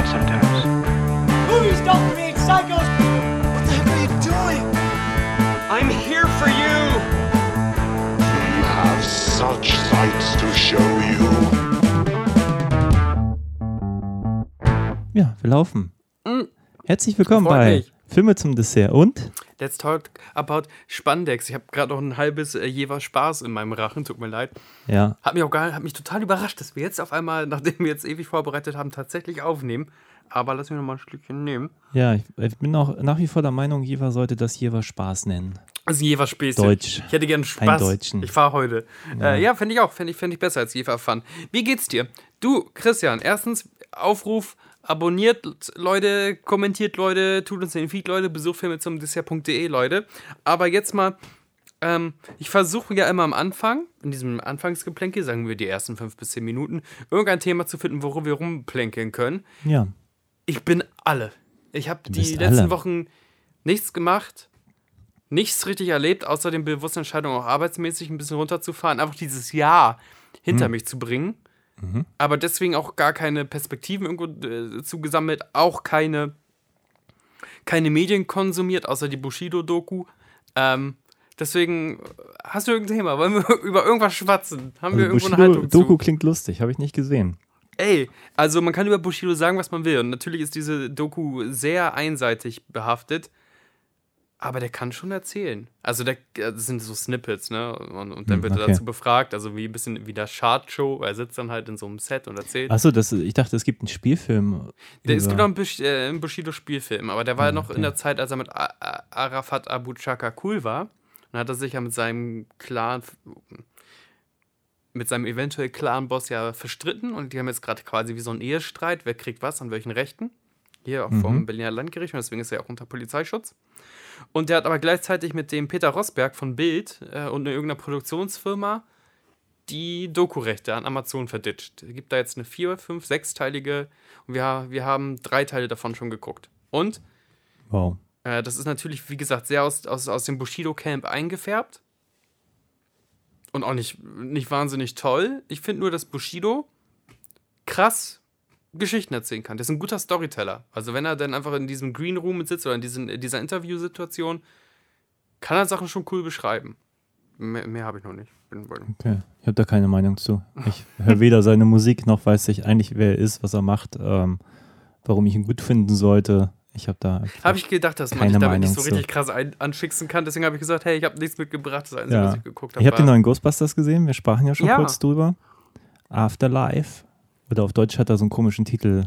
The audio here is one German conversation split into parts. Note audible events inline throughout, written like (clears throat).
Mad sometimes. Movies don't create psychos. What the heck are you doing? I'm here for you. We have such sights to show you. Ja, wir laufen. Herzlich willkommen bei mich. Filme zum Dessert und Let's talk about Spandex. Ich habe gerade noch ein halbes äh, Jever Spaß in meinem Rachen, tut mir leid. ja, Hat mich auch gar, hat mich total überrascht, dass wir jetzt auf einmal, nachdem wir jetzt ewig vorbereitet haben, tatsächlich aufnehmen. Aber lass mich noch mal ein Stückchen nehmen. ja, ich, ich bin auch nach wie vor der Meinung, Jever sollte das Jever Spaß nennen. Also Jever Späßchen. Deutsch. Ich hätte gern Spaß. Ein Deutschen. Ich fahre heute. Ja, äh, ja fände ich auch. Fände ich, fänd ich besser als Jever Fun. Wie geht's dir? Du, Christian, erstens Aufruf, abonniert Leute, kommentiert Leute, tut uns den Feed Leute, besucht Filme zum Dessert.de Leute. Aber jetzt mal, ähm, ich versuche ja immer am Anfang, in diesem Anfangsgeplänkel, sagen wir die ersten fünf bis zehn Minuten, irgendein Thema zu finden, worüber wir rumplänkeln können. Ja, Ich bin alle. Ich habe die letzten alle. Wochen nichts gemacht, nichts richtig erlebt, außer den bewussten Entscheidung auch arbeitsmäßig ein bisschen runterzufahren, einfach dieses Jahr hinter Hm. mich zu bringen. Mhm. Aber deswegen auch gar keine Perspektiven irgendwo äh, zugesammelt, auch keine, keine Medien konsumiert, außer die Bushido-Doku. Ähm, deswegen, äh, hast du irgendein Thema? Wollen wir (laughs) über irgendwas schwatzen? Haben wir also irgendwo eine Bushido Haltung zu? Doku klingt lustig, habe ich nicht gesehen. Ey, also man kann über Bushido sagen, was man will. Und natürlich ist diese Doku sehr einseitig behaftet. Aber der kann schon erzählen. Also der, das sind so Snippets, ne? Und, und dann Hm, wird er okay. dazu befragt, also wie ein bisschen wie der Chart-Show. Er sitzt dann halt in so einem Set und erzählt. Achso, ich dachte, es gibt einen Spielfilm. Der, es gibt noch einen, äh, einen Bushido-Spielfilm, aber der war ja noch okay. in der Zeit, als er mit A A Arafat Abu Chaka cool war. Dann hat er sich ja mit seinem Clan, mit seinem eventuell Clan-Boss ja verstritten und die haben jetzt gerade quasi wie so einen Ehestreit, wer kriegt was, an welchen Rechten. Hier auch vom Berliner Landgericht und deswegen ist er ja auch unter Polizeischutz. Und der hat aber gleichzeitig mit dem Peter Rosberg von Bild äh, und irgendeiner Produktionsfirma die Doku-Rechte an Amazon verditscht. Es gibt da jetzt eine vier, fünf, sechsteilige und wir, wir haben drei Teile davon schon geguckt. Und Wow. äh, das ist natürlich, wie gesagt, sehr aus, aus, aus dem Bushido-Camp eingefärbt. Und auch nicht, nicht wahnsinnig toll. Ich finde nur, dass Bushido krass Geschichten erzählen kann. Der ist ein guter Storyteller. Also wenn er dann einfach in diesem Green Room sitzt oder in, diesen, in dieser Interviewsituation, kann er Sachen schon cool beschreiben. Mehr, mehr habe ich noch nicht. Okay. Ich habe da keine Meinung zu. Ich höre weder seine Musik noch weiß ich eigentlich, wer er ist, was er macht, ähm, warum ich ihn gut finden sollte. Ich habe da. Habe ich gedacht, dass man dich damit nicht so Meinung zu. richtig krass ein, anschicksen kann. Deswegen habe ich gesagt, hey, ich habe nichts mitgebracht. Das Einzige, Ja. was ich geguckt habe, Ich habe den neuen Ghostbusters gesehen, wir sprachen ja schon Ja. kurz drüber. Afterlife. Oder auf Deutsch hat er so einen komischen Titel.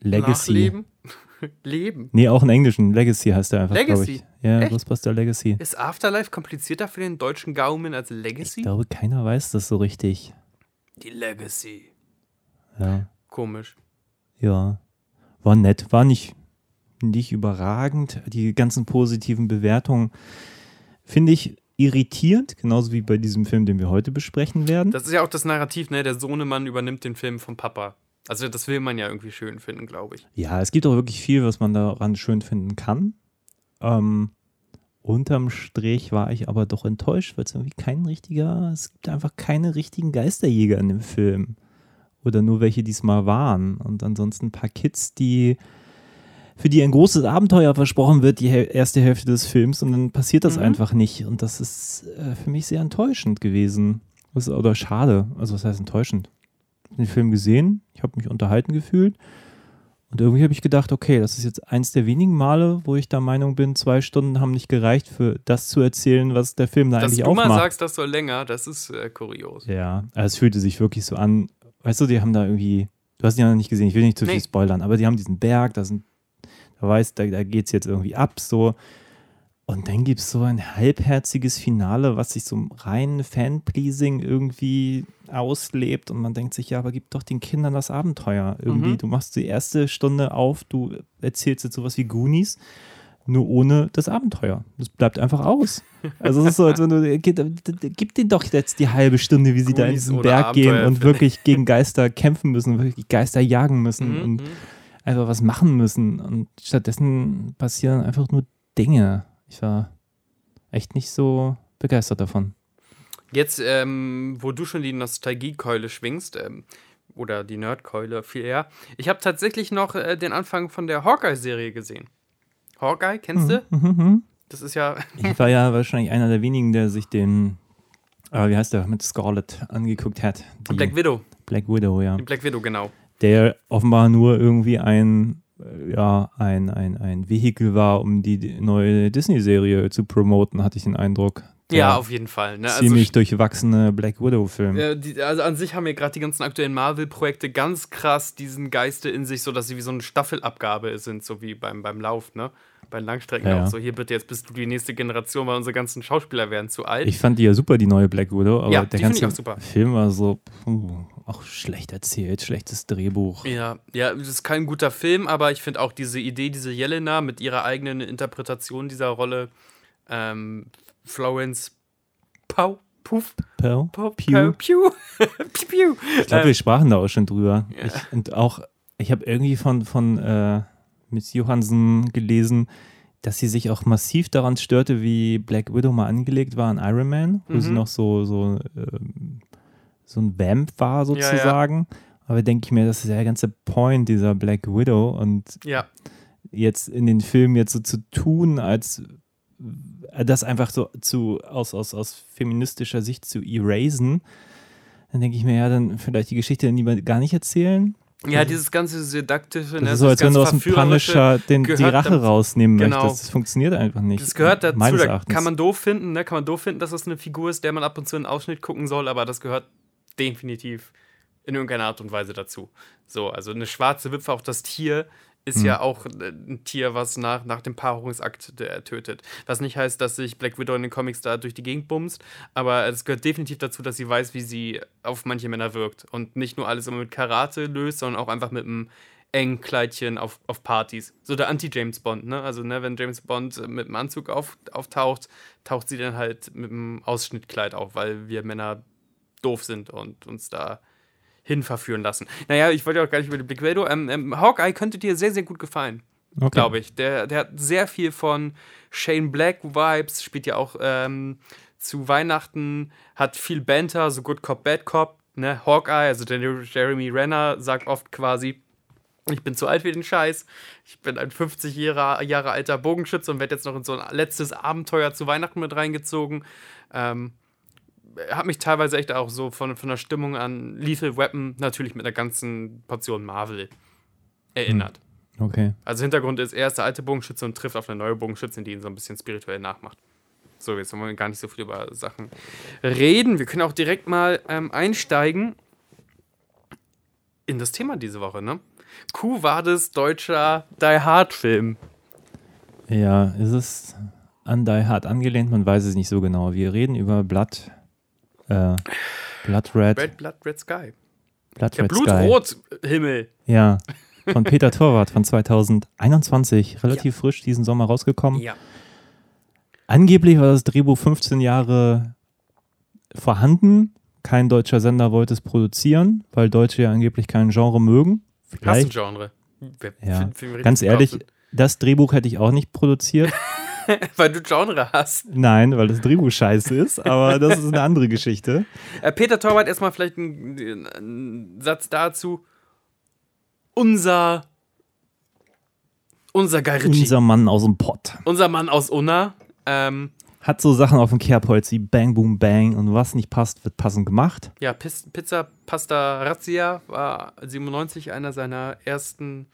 Legacy. Nachleben. (laughs) Leben. Nee, auch einen englischen. Legacy heißt er einfach, Legacy? ich. Ja, Echt? Ghostbuster Legacy. Ist Afterlife komplizierter für den deutschen Gaumen als Ich Legacy? glaube, keiner weiß das so richtig. Die Legacy. Ja. Komisch. Ja. War nett, war nicht, nicht überragend. Die ganzen positiven Bewertungen finde ich irritierend, genauso wie bei diesem Film, den wir heute besprechen werden. Das ist ja auch das Narrativ, ne? Der Sohnemann übernimmt den Film vom Papa. Also das will man ja irgendwie schön finden, glaube ich. Ja, es gibt auch wirklich viel, was man daran schön finden kann. Ähm, unterm Strich war ich aber doch enttäuscht, weil es irgendwie kein richtiger, es gibt einfach keine richtigen Geisterjäger in dem Film. Oder nur welche diesmal waren. Und ansonsten ein paar Kids, die für die ein großes Abenteuer versprochen wird, die erste Hälfte des Films, und dann passiert das Mhm. einfach nicht. Und das ist äh, für mich sehr enttäuschend gewesen. Ist, oder schade. Also was heißt enttäuschend? Ich habe den Film gesehen, ich habe mich unterhalten gefühlt. Und irgendwie habe ich gedacht, okay, das ist jetzt eins der wenigen Male, wo ich der Meinung bin, zwei Stunden haben nicht gereicht für das zu erzählen, was der Film da Dass eigentlich du mal sagst, das soll länger, das ist äh, kurios. Ja, also es fühlte sich wirklich so an, weißt du, die haben da irgendwie, du hast ihn ja noch nicht gesehen, ich will nicht zu viel Nee. spoilern, aber die haben diesen Berg, da sind, da weißt, da, da geht es jetzt irgendwie ab, so. Und dann gibt es so ein halbherziges Finale, was sich so rein Fan-Pleasing irgendwie auslebt und man denkt sich, ja, aber gib doch den Kindern das Abenteuer irgendwie. Mhm. Du machst die erste Stunde auf, du erzählst jetzt sowas wie Goonies, nur ohne das Abenteuer. Das bleibt einfach aus. Also es ist so, als wenn du, gib, gib denen doch jetzt die halbe Stunde, wie sie da in Goonies diesen Berg gehen und wirklich gegen Geister kämpfen müssen, wirklich Geister jagen müssen Mhm, und mhm. Einfach was machen müssen. Und stattdessen passieren einfach nur Dinge. Ich war echt nicht so begeistert davon. Jetzt, ähm, wo du schon die Nostalgiekeule schwingst, ähm, oder die Nerdkeule viel eher. Ich habe tatsächlich noch äh, den Anfang von der Hawkeye-Serie gesehen. Hawkeye, kennst du? Mhm. Das ist ja. (laughs) Ich war ja wahrscheinlich einer der wenigen, der sich den, äh, wie heißt der, mit Scarlett angeguckt hat. Die Black Widow. Black Widow, ja. Die Black Widow, genau. Der offenbar nur irgendwie ein, äh, ja, ein, ein, ein Vehikel war, um die neue Disney-Serie zu promoten, hatte ich den Eindruck. Der Ja, auf jeden Fall. Ne? Also, ziemlich durchwachsene Black Widow-Film. Ja, also an sich haben ja gerade die ganzen aktuellen Marvel-Projekte ganz krass diesen Geiste in sich, so dass sie wie so eine Staffelabgabe sind, so wie beim, beim Lauf, ne? Bei Langstrecken Ja, auch so. Hier bitte, jetzt bist du die nächste Generation, weil unsere ganzen Schauspieler werden zu alt. Ich fand die ja super, die neue Black Widow, aber Ja, der ganze. Film war so puh, auch schlecht erzählt, schlechtes Drehbuch. ja, ja, es ist kein guter Film, aber ich finde auch diese Idee, diese Jelena mit ihrer eigenen Interpretation dieser Rolle, ähm, Florence Pau, Puff, Pearl? Pau, Pew. Pew, (laughs) Pew. Ich glaube, wir sprachen da auch schon drüber. Ja. Ich, und auch, ich habe irgendwie von, von äh, Miss Johansen gelesen, dass sie sich auch massiv daran störte, wie Black Widow mal angelegt war an Iron Man, wo sie Mhm. noch so, so, ähm, so ein Vamp war ja. sozusagen. Aber denke ich mir, das ist ja der ganze Point dieser Black Widow und Ja, jetzt in den Film jetzt so zu tun, als äh, das einfach so zu, aus, aus, aus feministischer Sicht zu erasen, dann denke ich mir, ja, dann vielleicht die Geschichte dann lieber gar nicht erzählen. ja, dieses ganze Sedaktische, Das ne, ist so, als wenn du aus dem Punisher den, die Rache dazu. rausnehmen Genau. möchtest. Das funktioniert einfach nicht. Das gehört dazu, da kann man doof finden, ne? Kann man doof finden, dass das eine Figur ist, der man ab und zu einen Ausschnitt gucken soll, aber das gehört definitiv in irgendeiner Art und Weise dazu. So, also eine schwarze Witwe, auch das Tier, ist Hm. ja auch äh, ein Tier, was nach, nach dem Paarungsakt äh, tötet. Was nicht heißt, dass sich Black Widow in den Comics da durch die Gegend bumst, aber es gehört definitiv dazu, dass sie weiß, wie sie auf manche Männer wirkt und nicht nur alles immer mit Karate löst, sondern auch einfach mit einem engen Kleidchen auf, auf Partys. So der Anti-James Bond, ne? Also, ne, wenn James Bond äh, mit einem Anzug auf, auftaucht, taucht sie dann halt mit einem Ausschnittkleid auf, weil wir Männer doof sind und uns da hin verführen lassen. Naja, ich wollte ja auch gar nicht über die Black Widow. Ähm, ähm, Hawkeye könnte dir sehr, sehr gut gefallen, okay. glaube ich. Der, der hat sehr viel von Shane Black Vibes, spielt ja auch ähm, zu Weihnachten, hat viel Banter, so Good Cop, Bad Cop. Ne? Hawkeye, also der Jeremy Renner, sagt oft quasi, ich bin zu alt für den Scheiß. Ich bin ein 50 Jahre, Jahre alter Bogenschütze und werde jetzt noch in so ein letztes Abenteuer zu Weihnachten mit reingezogen. Ähm, hat mich teilweise echt auch so von, von der Stimmung an Lethal Weapon natürlich mit einer ganzen Portion Marvel erinnert. Okay. Also Hintergrund ist, er ist der alte Bogenschütze und trifft auf eine neue Bogenschützin, die ihn so ein bisschen spirituell nachmacht. So, jetzt wollen wir gar nicht so viel über Sachen reden. Wir können auch direkt mal ähm, einsteigen in das Thema diese Woche, ne? Q war das deutscher Die Hard Film. Ja, ist es an Die Hard angelehnt? Man weiß es nicht so genau. Wir reden über Blood, äh, Blood Red, Red Blood Red Sky. Blood Der Red Sky. Blutrot-Himmel. Ja, von Peter Torwart von 2021. Relativ frisch diesen Sommer rausgekommen. Ja. Angeblich war das Drehbuch 15 Jahre vorhanden. Kein deutscher Sender wollte es produzieren, weil Deutsche ja angeblich kein Genre mögen. Vielleicht, Genre. Wer- ja. Ganz ehrlich, das Drehbuch hätte ich auch nicht produziert. (laughs) (laughs) Weil du Genre hast. Nein, weil das Drehbuch scheiße ist, aber das ist eine andere Geschichte. Äh, Peter Torwart, erstmal vielleicht ein, ein Satz dazu. Unser. Unser Guy Ritchie. Unser Mann aus dem Pott. unser Mann aus Unna. Ähm, Hat so Sachen auf dem Kerbholz wie Bang, Boom, Bang und was nicht passt, wird passend gemacht. ja, Pizza Pasta Razzia war 97 einer seiner ersten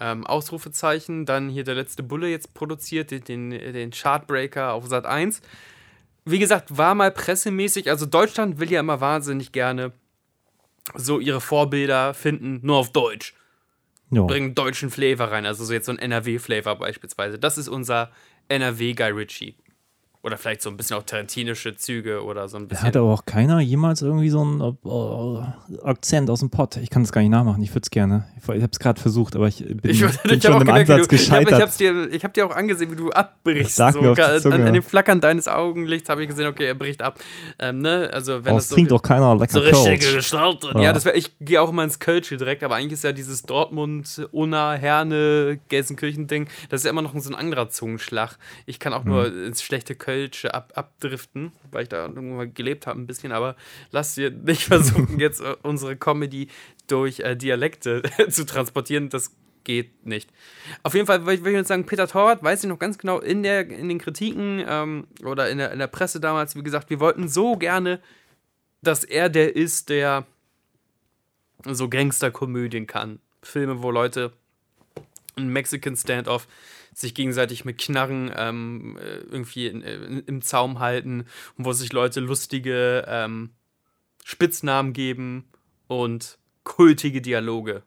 ähm, Ausrufezeichen. Dann hier der letzte Bulle jetzt produziert, den, den, Chartbreaker auf Sat 1. Wie gesagt, war mal pressemäßig. Also Deutschland will ja immer wahnsinnig gerne so ihre Vorbilder finden, nur auf Deutsch. Ja. bringen deutschen Flavor rein, also so jetzt so ein NRW-Flavor beispielsweise. Das ist unser NRW Guy Ritchie. Oder vielleicht so ein bisschen auch tarantinische Züge oder so ein bisschen. Hat aber auch keiner jemals irgendwie so einen äh, Akzent aus dem Pott. Ich kann das gar nicht nachmachen. Ich würde es gerne. Ich, ich habe es gerade versucht, aber ich bin, ich, bin ich schon im gemerkt, Ansatz du, hab, ich, gescheitert. hab's dir, ich hab dir auch angesehen, wie du abbrichst. Sag so, an, an dem Flackern deines Augenlichts habe ich gesehen, okay, er bricht ab. Ähm, ne? Also wenn Oh, das so, trinkt doch keiner lecker so richtige. Gestalt. Ja. Ja, das wär, ich gehe auch immer ins Kölsche direkt, aber eigentlich ist ja dieses Dortmund, Unna, Herne, Gelsenkirchen-Ding, das ist ja immer noch so ein anderer Zungenschlag. Ich kann auch nur Mhm. ins schlechte Kölsch Kölsche ab, abdriften, weil ich da irgendwann mal gelebt habe ein bisschen, aber lasst ihr nicht (laughs) versuchen, jetzt äh, unsere Comedy durch äh, Dialekte (laughs) zu transportieren. Das geht nicht. Auf jeden Fall würde ich jetzt sagen, Peter Torwart, weiß ich noch ganz genau, in, der, in den Kritiken ähm, oder in der, in der Presse damals, wie gesagt, wir wollten so gerne, dass er der ist, der so Gangsterkomödien kann. Filme, wo Leute ein Mexican Standoff sich gegenseitig mit Knarren ähm, äh, irgendwie in, in, im Zaum halten und wo sich Leute lustige ähm, Spitznamen geben und kultige Dialoge.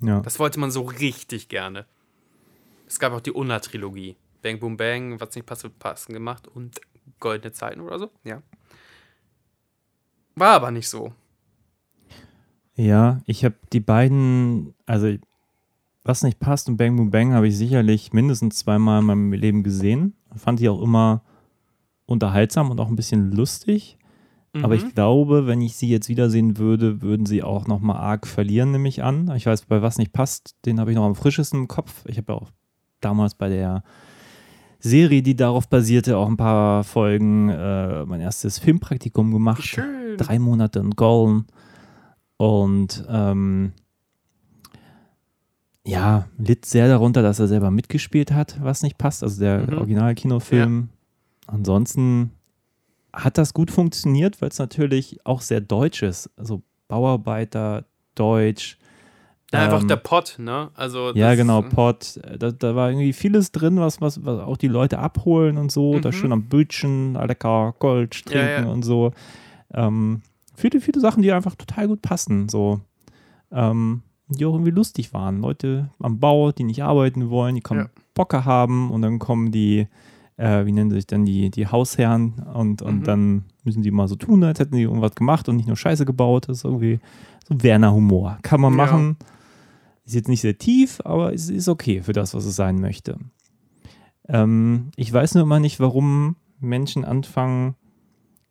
Ja. Das wollte man so richtig gerne. Es gab auch die Unna-Trilogie. Bang Boom Bang, was nicht passt, wird passen gemacht und Goldene Zeiten oder so. Ja. War aber nicht so. Ja, ich habe die beiden, also was nicht passt und Bang Boom Bang habe ich sicherlich mindestens zweimal in meinem Leben gesehen. Fand ich auch immer unterhaltsam und auch ein bisschen lustig. Aber ich glaube, wenn ich sie jetzt wiedersehen würde, würden sie auch nochmal arg verlieren, nehme ich an. Ich weiß, bei was nicht passt, den habe ich noch am frischesten im Kopf. Ich habe ja auch damals bei der Serie, die darauf basierte, auch ein paar Folgen äh, mein erstes Filmpraktikum gemacht. Schön. Drei Monate in Golden. Und ähm, ja, litt sehr darunter, dass er selber mitgespielt hat, was nicht passt. Also der Mhm. Original-Kinofilm. Ansonsten hat das gut funktioniert, weil es natürlich auch sehr deutsch ist. Also Bauarbeiter, Deutsch. Ja, einfach ähm, der Pott, ne? Also ja, genau, Pott. Da, da war irgendwie vieles drin, was, was, was auch die Leute abholen und so. Da Mhm. schön am Bötchen, lecker Gold Ja, trinken ja. und so. Ähm, viele, viele Sachen, die einfach total gut passen. So. Ähm, die auch irgendwie lustig waren. Leute am Bau, die nicht arbeiten wollen, die kommen Ja. Bocke haben und dann kommen die, äh, wie nennen sich dann die, die Hausherren und, und Mhm. dann müssen die mal so tun, als hätten die irgendwas gemacht und nicht nur Scheiße gebaut. Das ist irgendwie so Werner-Humor. Kann man Ja. machen. Ist jetzt nicht sehr tief, aber es ist okay für das, was es sein möchte. Ähm, ich weiß nur immer nicht, warum Menschen anfangen,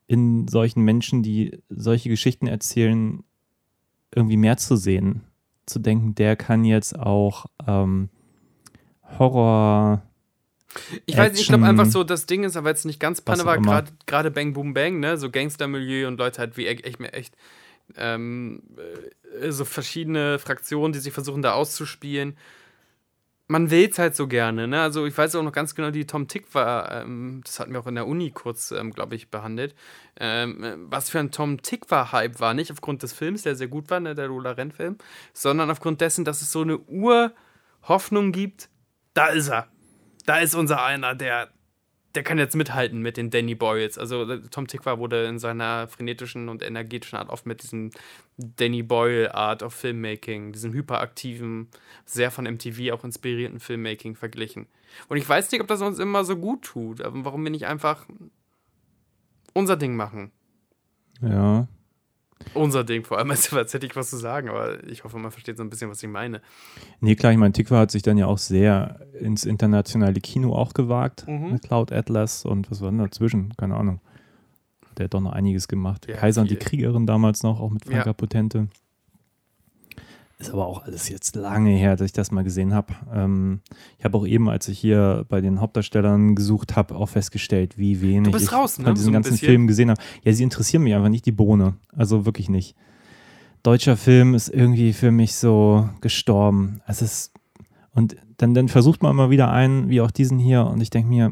in solchen Menschen, die solche Geschichten erzählen, irgendwie mehr zu sehen. Zu denken, der kann jetzt auch ähm, Horror. Ich weiß nicht, ich glaube einfach so, das Ding ist, aber jetzt nicht ganz Panne war, gerade Bang Boom Bang, ne? So Gangstermilieu und Leute halt wie echt, echt, echt ähm, äh, so verschiedene Fraktionen, die sich versuchen da auszuspielen. Man will's halt so gerne, ne? Also ich weiß auch noch ganz genau, die Tom Tick war, ähm, das hatten wir auch in der Uni kurz, ähm, glaube ich, behandelt. Ähm, äh, was für ein Tom Tick war Hype war, nicht aufgrund des Films, der sehr gut war, ne, der Lola Renn-Film, sondern aufgrund dessen, dass es so eine Urhoffnung gibt, da ist er. Da ist unser einer, der, der kann jetzt mithalten mit den Danny Boyles. Also äh, Tom Tickwer wurde in seiner frenetischen und energetischen Art oft mit diesem Danny Boyle Art of Filmmaking, diesem hyperaktiven, sehr von MTV auch inspirierten Filmmaking verglichen. Und ich weiß nicht, ob das uns immer so gut tut, aber warum wir nicht einfach unser Ding machen. Ja. Unser Ding, vor allem, (laughs) als hätte ich was zu sagen, aber ich hoffe, man versteht so ein bisschen, was ich meine. Nee, klar, ich meine, Tikva hat sich dann ja auch sehr ins internationale Kino auch gewagt Mhm. mit Cloud Atlas und was war denn dazwischen? Keine Ahnung. Der hat doch noch einiges gemacht. Ja, Kaiser und die viel. Kriegerin damals noch, auch mit Franka Ja. Potente. Ist aber auch alles jetzt lange her, dass ich das mal gesehen habe. Ähm, ich habe auch eben, als ich hier bei den Hauptdarstellern gesucht habe, auch festgestellt, wie wenig ich raus, ne? von diesen So ganzen bisschen. Filmen gesehen habe. Ja, sie interessieren mich einfach nicht die Bohne. Also wirklich nicht. Deutscher Film ist irgendwie für mich so gestorben. Es ist und dann, dann versucht man immer wieder einen, wie auch diesen hier, und ich denke mir,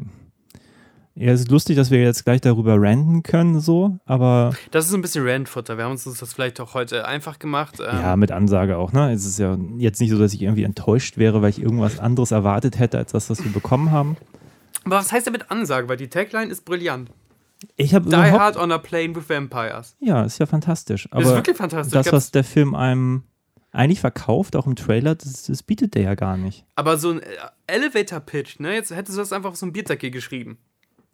ja, es ist lustig, dass wir jetzt gleich darüber ranten können, so, aber Das ist ein bisschen Randfutter. Wir haben uns das vielleicht auch heute einfach gemacht. Ähm, ja, mit Ansage auch, ne? Es ist ja jetzt nicht so, dass ich irgendwie enttäuscht wäre, weil ich irgendwas anderes erwartet hätte, als das, was wir bekommen haben. Aber was heißt denn mit Ansage? Weil die Tagline ist brillant. Ich habe Die Hard on a Plane with Vampires. ja, ist ja fantastisch. Aber Das ist wirklich fantastisch. das, was der Film einem eigentlich verkauft, auch im Trailer, das, das bietet der ja gar nicht. aber so ein äh, Elevator-Pitch, ne? Jetzt hättest du das einfach auf so ein Bierdeckel geschrieben.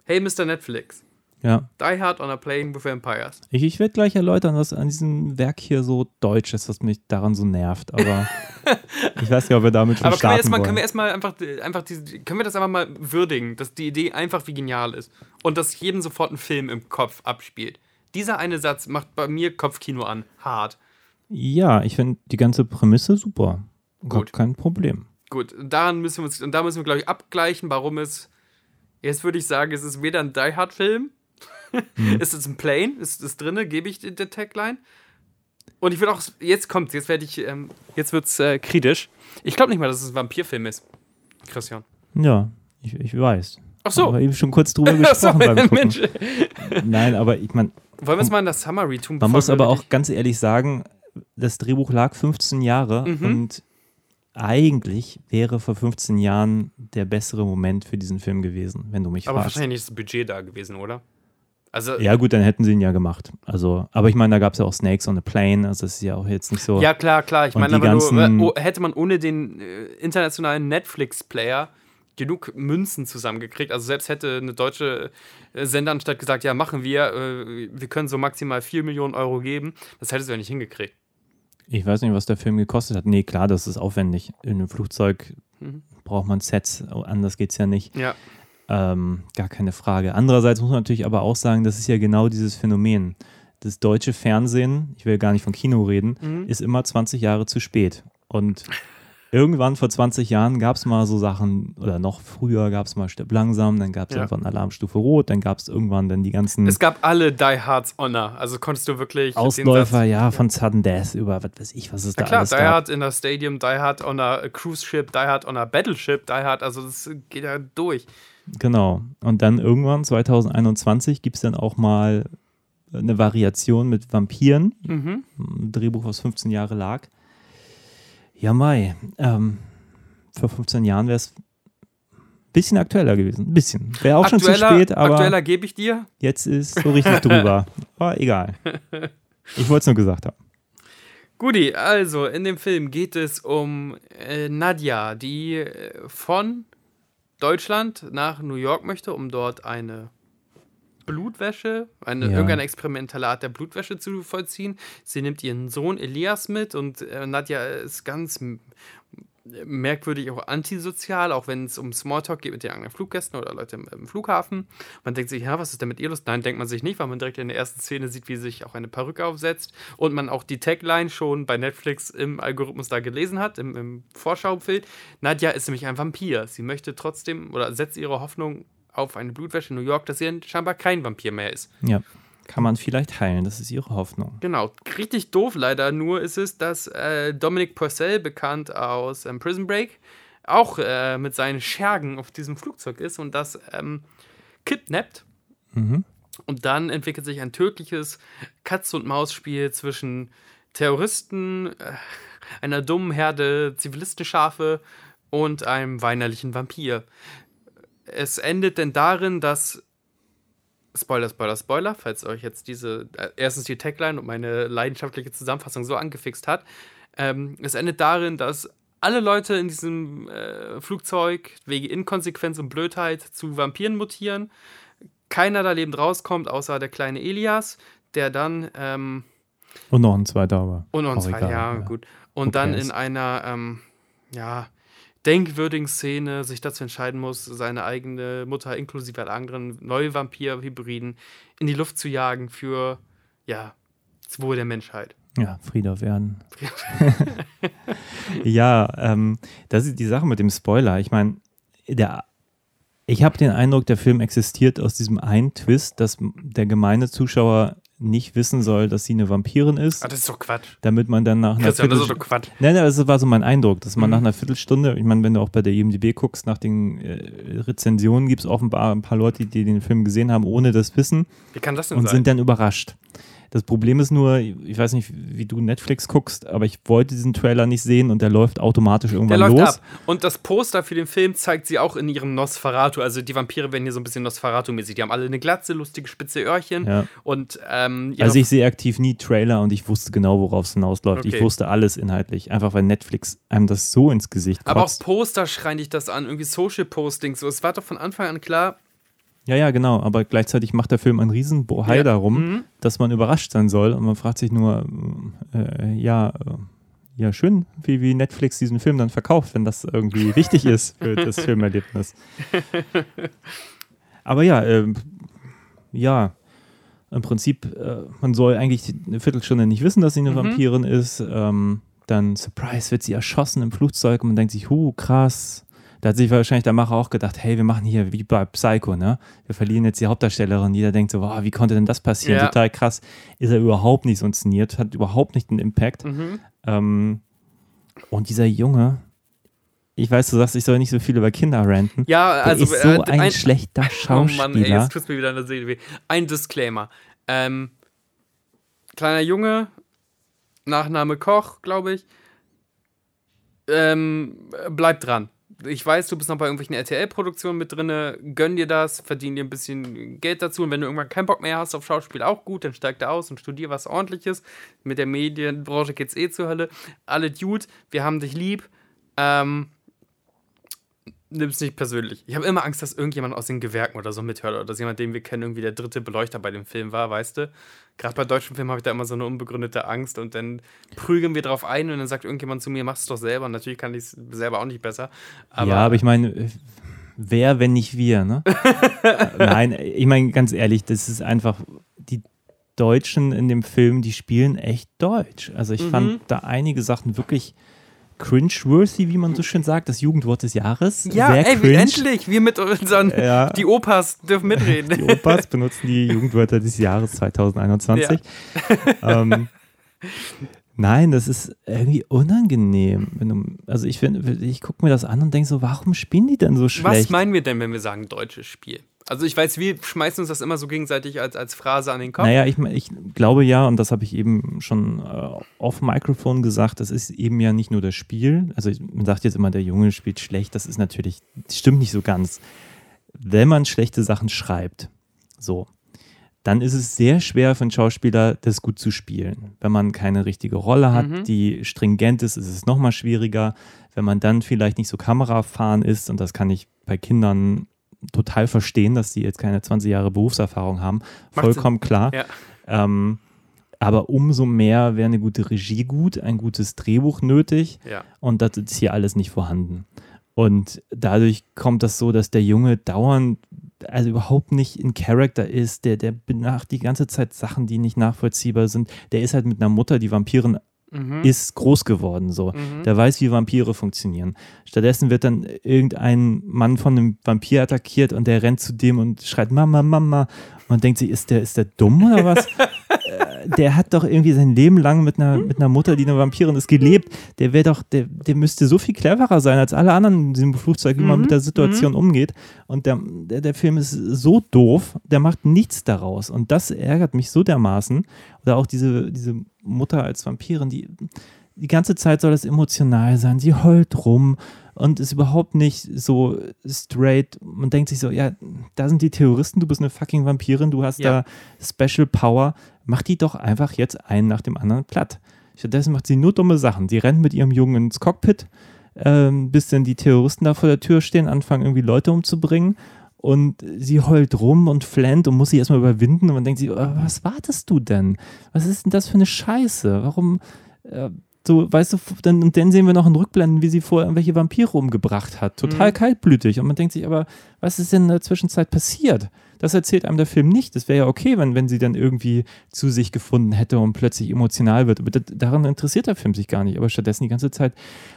Hey, Mr. Netflix. Ja, Die Hard on a Plane with Vampires. ich, ich werde gleich erläutern, was an diesem Werk hier so deutsch ist, was mich daran so nervt. Aber (laughs) ich weiß nicht, ob wir damit schon Aber können wir, starten erstmal, wollen. können wir erstmal einfach, einfach diese, können wir das einfach mal würdigen, dass die Idee einfach wie genial ist und dass jedem sofort ein Film im Kopf abspielt. Dieser eine Satz macht bei mir Kopfkino an. Hart. Ja, ich finde die ganze Prämisse super. Gut. kein Problem. Gut, daran müssen wir uns, und da müssen wir, glaube ich, abgleichen, warum es Jetzt würde ich sagen, es ist weder ein Die Hard-Film, (laughs) ist es ein Plane, ist es drinne, gebe ich der Tagline. Und ich würde auch, jetzt kommt's, jetzt werde ich, ähm, jetzt wird's äh, kritisch. Ich glaube nicht mal, dass es ein Vampirfilm ist. Christian. Ja, ich, ich weiß. Ach so. Aber eben schon kurz drüber (laughs) Ach so, gesprochen beim. (laughs) Mensch. Nein, aber ich meine, Wollen wir es mal in der Summary tun? man muss wir aber auch ganz ehrlich sagen, das Drehbuch lag 15 Jahre Mhm. und eigentlich wäre vor 15 Jahren der bessere Moment für diesen Film gewesen, wenn du mich Aber fragst. wahrscheinlich ist das Budget da gewesen, oder? Also, Ja, gut, dann hätten sie ihn ja gemacht. Also, aber ich meine, da gab es ja auch Snakes on a Plane, also das ist ja auch jetzt nicht so. Ja, klar, klar. Ich meine, aber nur, ganzen- äh, oh, hätte man ohne den äh, internationalen Netflix-Player genug Münzen zusammengekriegt, also selbst hätte eine deutsche äh, Sendeanstalt gesagt, ja, machen wir, äh, wir können so maximal 4 Millionen Euro geben, das hättest du ja nicht hingekriegt. Ich weiß nicht, was der Film gekostet hat. Nee, klar, das ist aufwendig. In einem Flugzeug Mhm. braucht man Sets, anders geht es ja nicht. Ja. Ähm, gar keine Frage. Andererseits muss man natürlich aber auch sagen, das ist ja genau dieses Phänomen. Das deutsche Fernsehen, ich will gar nicht von Kino reden, Mhm. ist immer 20 Jahre zu spät. Und (laughs) irgendwann vor 20 Jahren gab es mal so Sachen, oder noch früher gab es mal Stirb langsam, dann gab es Ja. irgendwann Alarmstufe Rot, dann gab es irgendwann dann die ganzen Es gab alle Die Hards Honor, also konntest du wirklich Ausläufer, ja, von Sudden Death über was weiß ich, was es Na da klar, alles Die gab. Hard in der Stadium, Die Hard on a Cruise Ship, Die Hard on a Battleship, Die Hard, also das geht ja durch. Genau. Und dann irgendwann, 2021, gibt es dann auch mal eine Variation mit Vampiren. Mhm. Ein Drehbuch, was 15 Jahre lag. Ja, Mai. Ähm, vor 15 Jahren wäre es ein bisschen aktueller gewesen. Ein bisschen. Wäre auch schon zu spät, aber aktueller gebe ich dir. jetzt ist so richtig drüber. (laughs) Aber egal. Ich wollte es nur gesagt haben. Guti, also in dem Film geht es um äh, Nadja, die äh, von Deutschland nach New York möchte, um dort eine Blutwäsche, eine Ja. irgendeine experimentelle Art der Blutwäsche zu vollziehen. Sie nimmt ihren Sohn Elias mit und äh, Nadja ist ganz merkwürdig auch antisozial, auch wenn es um Smalltalk geht mit den anderen Fluggästen oder Leute im, im Flughafen. Man denkt sich, ja, was ist denn mit ihr los? Nein, denkt man sich nicht, weil man direkt in der ersten Szene sieht, wie sich auch eine Perücke aufsetzt und man auch die Tagline schon bei Netflix im Algorithmus da gelesen hat, im, im Vorschaubild. Nadja ist nämlich ein Vampir. Sie möchte trotzdem oder setzt ihre Hoffnung auf eine Blutwäsche in New York, dass sie scheinbar kein Vampir mehr ist. Ja. Kann man vielleicht heilen, das ist ihre Hoffnung. Genau, richtig doof leider nur ist es, dass äh, Dominic Purcell, bekannt aus ähm, Prison Break, auch äh, mit seinen Schergen auf diesem Flugzeug ist und das ähm, kidnappt. Mhm. Und dann entwickelt sich ein tödliches Katz-und-Maus-Spiel zwischen Terroristen, äh, einer dummen Herde Zivilistenschafe und einem weinerlichen Vampir. Es endet denn darin, dass Spoiler, Spoiler, Spoiler, falls euch jetzt diese, äh, erstens die Tagline und meine leidenschaftliche Zusammenfassung so angefixt hat. Ähm, es endet darin, dass alle Leute in diesem äh, Flugzeug wegen Inkonsequenz und Blödheit zu Vampiren mutieren. Keiner da lebend rauskommt, außer der kleine Elias, der dann, ähm, Und noch ein zweiter, aber. und noch ein auch zwei, egal, ja, gut. Und Who dann in einer, ähm, ja, denkwürdigen Szene sich dazu entscheiden muss, seine eigene Mutter inklusive aller anderen Neuvampir-Hybriden in die Luft zu jagen für, ja, das Wohl der Menschheit. Ja, Friede auf (laughs) Erden. ja, ähm, das ist die Sache mit dem Spoiler. Ich meine, der, ich habe den Eindruck, der Film existiert aus diesem einen Twist, dass der gemeine Zuschauer nicht wissen soll, dass sie eine Vampirin ist, Ah, das ist doch Quatsch. damit man dann nach einer Christian, das ist doch Quatsch. Nein, nein, das war so mein Eindruck, dass man Mhm. nach einer Viertelstunde, ich meine, wenn du auch bei der IMDb guckst, nach den äh, Rezensionen gibt es offenbar ein paar Leute, die den Film gesehen haben, ohne das Wissen Wie kann das denn und sein? sind dann überrascht. Das Problem ist nur, ich weiß nicht, wie du Netflix guckst, aber ich wollte diesen Trailer nicht sehen und der läuft automatisch Der irgendwann läuft los. ab. Und das Poster für den Film zeigt sie auch in ihrem Nosferatu. Also die Vampire werden hier so ein bisschen Nosferatu-mäßig. Die haben alle eine Glatze, lustige spitze Öhrchen. Ja. Und ähm, Also ich sehe aktiv nie Trailer und ich wusste genau, worauf es hinausläuft. Okay. Ich wusste alles inhaltlich, einfach weil Netflix einem das so ins Gesicht aber auch kotzt. Poster schreien dich das an, irgendwie Social-Postings. So, es war doch von Anfang an klar, Ja, ja, genau. Aber gleichzeitig macht der Film einen riesen Bohai Ja. darum, Mhm. dass man überrascht sein soll. Und man fragt sich nur, äh, ja, äh, ja, schön, wie, wie Netflix diesen Film dann verkauft, wenn das irgendwie (laughs) wichtig ist für das Filmerlebnis. Aber ja, ähm, ja, im Prinzip, äh, man soll eigentlich eine Viertelstunde nicht wissen, dass sie eine Mhm. Vampirin ist. Ähm, dann, Surprise, wird sie erschossen im Flugzeug und man denkt sich, huh, krass, Da hat sich wahrscheinlich der Macher auch gedacht, hey, wir machen hier wie bei Psycho, ne? Wir verlieren jetzt die Hauptdarstellerin. Jeder denkt so, wow, wie konnte denn das passieren? Ja. Total krass. Ist er überhaupt nicht so inszeniert, hat überhaupt nicht einen Impact. Mhm. Ähm, und dieser Junge, ich weiß, du sagst, ich soll nicht so viel über Kinder ranten. Ja, Der also ist so äh, ein, schlechter Oh Schauspieler. Mann, ey, jetzt tut's mir wieder in der Seele weh. Ein Disclaimer. Ähm, kleiner Junge, Nachname Koch, glaube ich. Ähm, bleib dran. Ich weiß, du bist noch bei irgendwelchen RTL-Produktionen mit drinne. Gönn dir das, verdien dir ein bisschen Geld dazu. Und wenn du irgendwann keinen Bock mehr hast auf Schauspiel, auch gut, dann steig da aus und studier was ordentliches. Mit der Medienbranche geht's eh zur Hölle. Alle Dude, wir haben dich lieb. Ähm, nimm's nicht persönlich. Ich habe immer Angst, dass irgendjemand aus den Gewerken oder so mithört oder dass jemand, den wir kennen, irgendwie der dritte Beleuchter bei dem Film war, weißt du? Gerade bei deutschen Filmen habe ich da immer so eine unbegründete Angst und dann prügeln wir drauf ein und dann sagt irgendjemand zu mir, mach's doch selber. Und natürlich kann ich es selber auch nicht besser. Aber, ja, aber ich meine, äh, wer, wenn nicht wir, ne? (laughs) Nein, ich meine, ganz ehrlich, das ist einfach, die Deutschen in dem Film, die spielen echt Deutsch. Also ich Mhm. fand da einige Sachen wirklich cringe-worthy, wie man so schön sagt, das Jugendwort des Jahres. ja, Sehr ey, wie, endlich! Wir mit unseren, Ja. die Opas dürfen mitreden. Die Opas benutzen die Jugendwörter des Jahres 2021. Ähm, nein, das ist irgendwie unangenehm. Also ich, ich gucke mir das an und denke so, warum spielen die denn so Was schlecht? meinen wir denn, wenn wir sagen deutsches Spiel? Also ich weiß, wir schmeißen uns das immer so gegenseitig als, als Phrase an den Kopf. Naja, ich, ich glaube ja, und das habe ich eben schon äh, off Mikrofon gesagt, das ist eben ja nicht nur das Spiel. Also man sagt jetzt immer, der Junge spielt schlecht, das ist natürlich, das stimmt nicht so ganz. Wenn man schlechte Sachen schreibt, so, dann ist es sehr schwer für einen Schauspieler, das gut zu spielen. Wenn man keine richtige Rolle hat, Mhm. die stringent ist, ist es nochmal schwieriger. Wenn man dann vielleicht nicht so kameraerfahren ist, und das kann ich bei Kindern total verstehen, dass die jetzt keine 20 Jahre Berufserfahrung haben, Macht vollkommen klar. Ja. Ähm, aber umso mehr wäre eine gute Regie gut, ein gutes Drehbuch nötig Ja. und das ist hier alles nicht vorhanden. Und dadurch kommt das so, dass der Junge dauernd, also überhaupt nicht in Charakter ist, der, der macht die ganze Zeit Sachen, die nicht nachvollziehbar sind. Der ist halt mit einer Mutter, die Vampirin Mhm. ist, groß geworden. So. Mhm. Der weiß, wie Vampire funktionieren. Stattdessen wird dann irgendein Mann von einem Vampir attackiert und der rennt zu dem und schreit Mama, Mama. Und man denkt sich, ist der, ist der dumm oder was? (laughs) Der hat doch irgendwie sein Leben lang mit einer, mit einer Mutter, die eine Vampirin ist, gelebt. Der wäre doch, der, der müsste so viel cleverer sein als alle anderen in diesem Flugzeug, wie man Mhm, mit der Situation umgeht. Und der, der, der Film ist so doof, der macht nichts daraus. Und das ärgert mich so dermaßen. Oder auch diese, diese Mutter als Vampirin, die die ganze Zeit soll das emotional sein. Sie heult rum und ist überhaupt nicht so straight. Man denkt sich so, ja, da sind die Terroristen, du bist eine fucking Vampirin, du hast Ja. da Special Power. Mach die doch einfach jetzt einen nach dem anderen platt. Stattdessen macht sie nur dumme Sachen. Sie rennt mit ihrem Jungen ins Cockpit, ähm, bis dann die Terroristen da vor der Tür stehen, anfangen irgendwie Leute umzubringen. Und sie heult rum und flennt und muss sich erstmal überwinden. Und man denkt sich, oh, was wartest du denn? Was ist denn das für eine Scheiße? Warum, äh, so, weißt du, dann, und dann sehen wir noch in Rückblenden, wie sie vorher irgendwelche Vampire umgebracht hat. Total Mhm. kaltblütig. Und man denkt sich aber, was ist denn in der Zwischenzeit passiert? Das erzählt einem der Film nicht. Das wäre ja okay, wenn, wenn sie dann irgendwie zu sich gefunden hätte und plötzlich emotional wird. Aber das, daran interessiert der Film sich gar nicht. Aber stattdessen die ganze Zeit.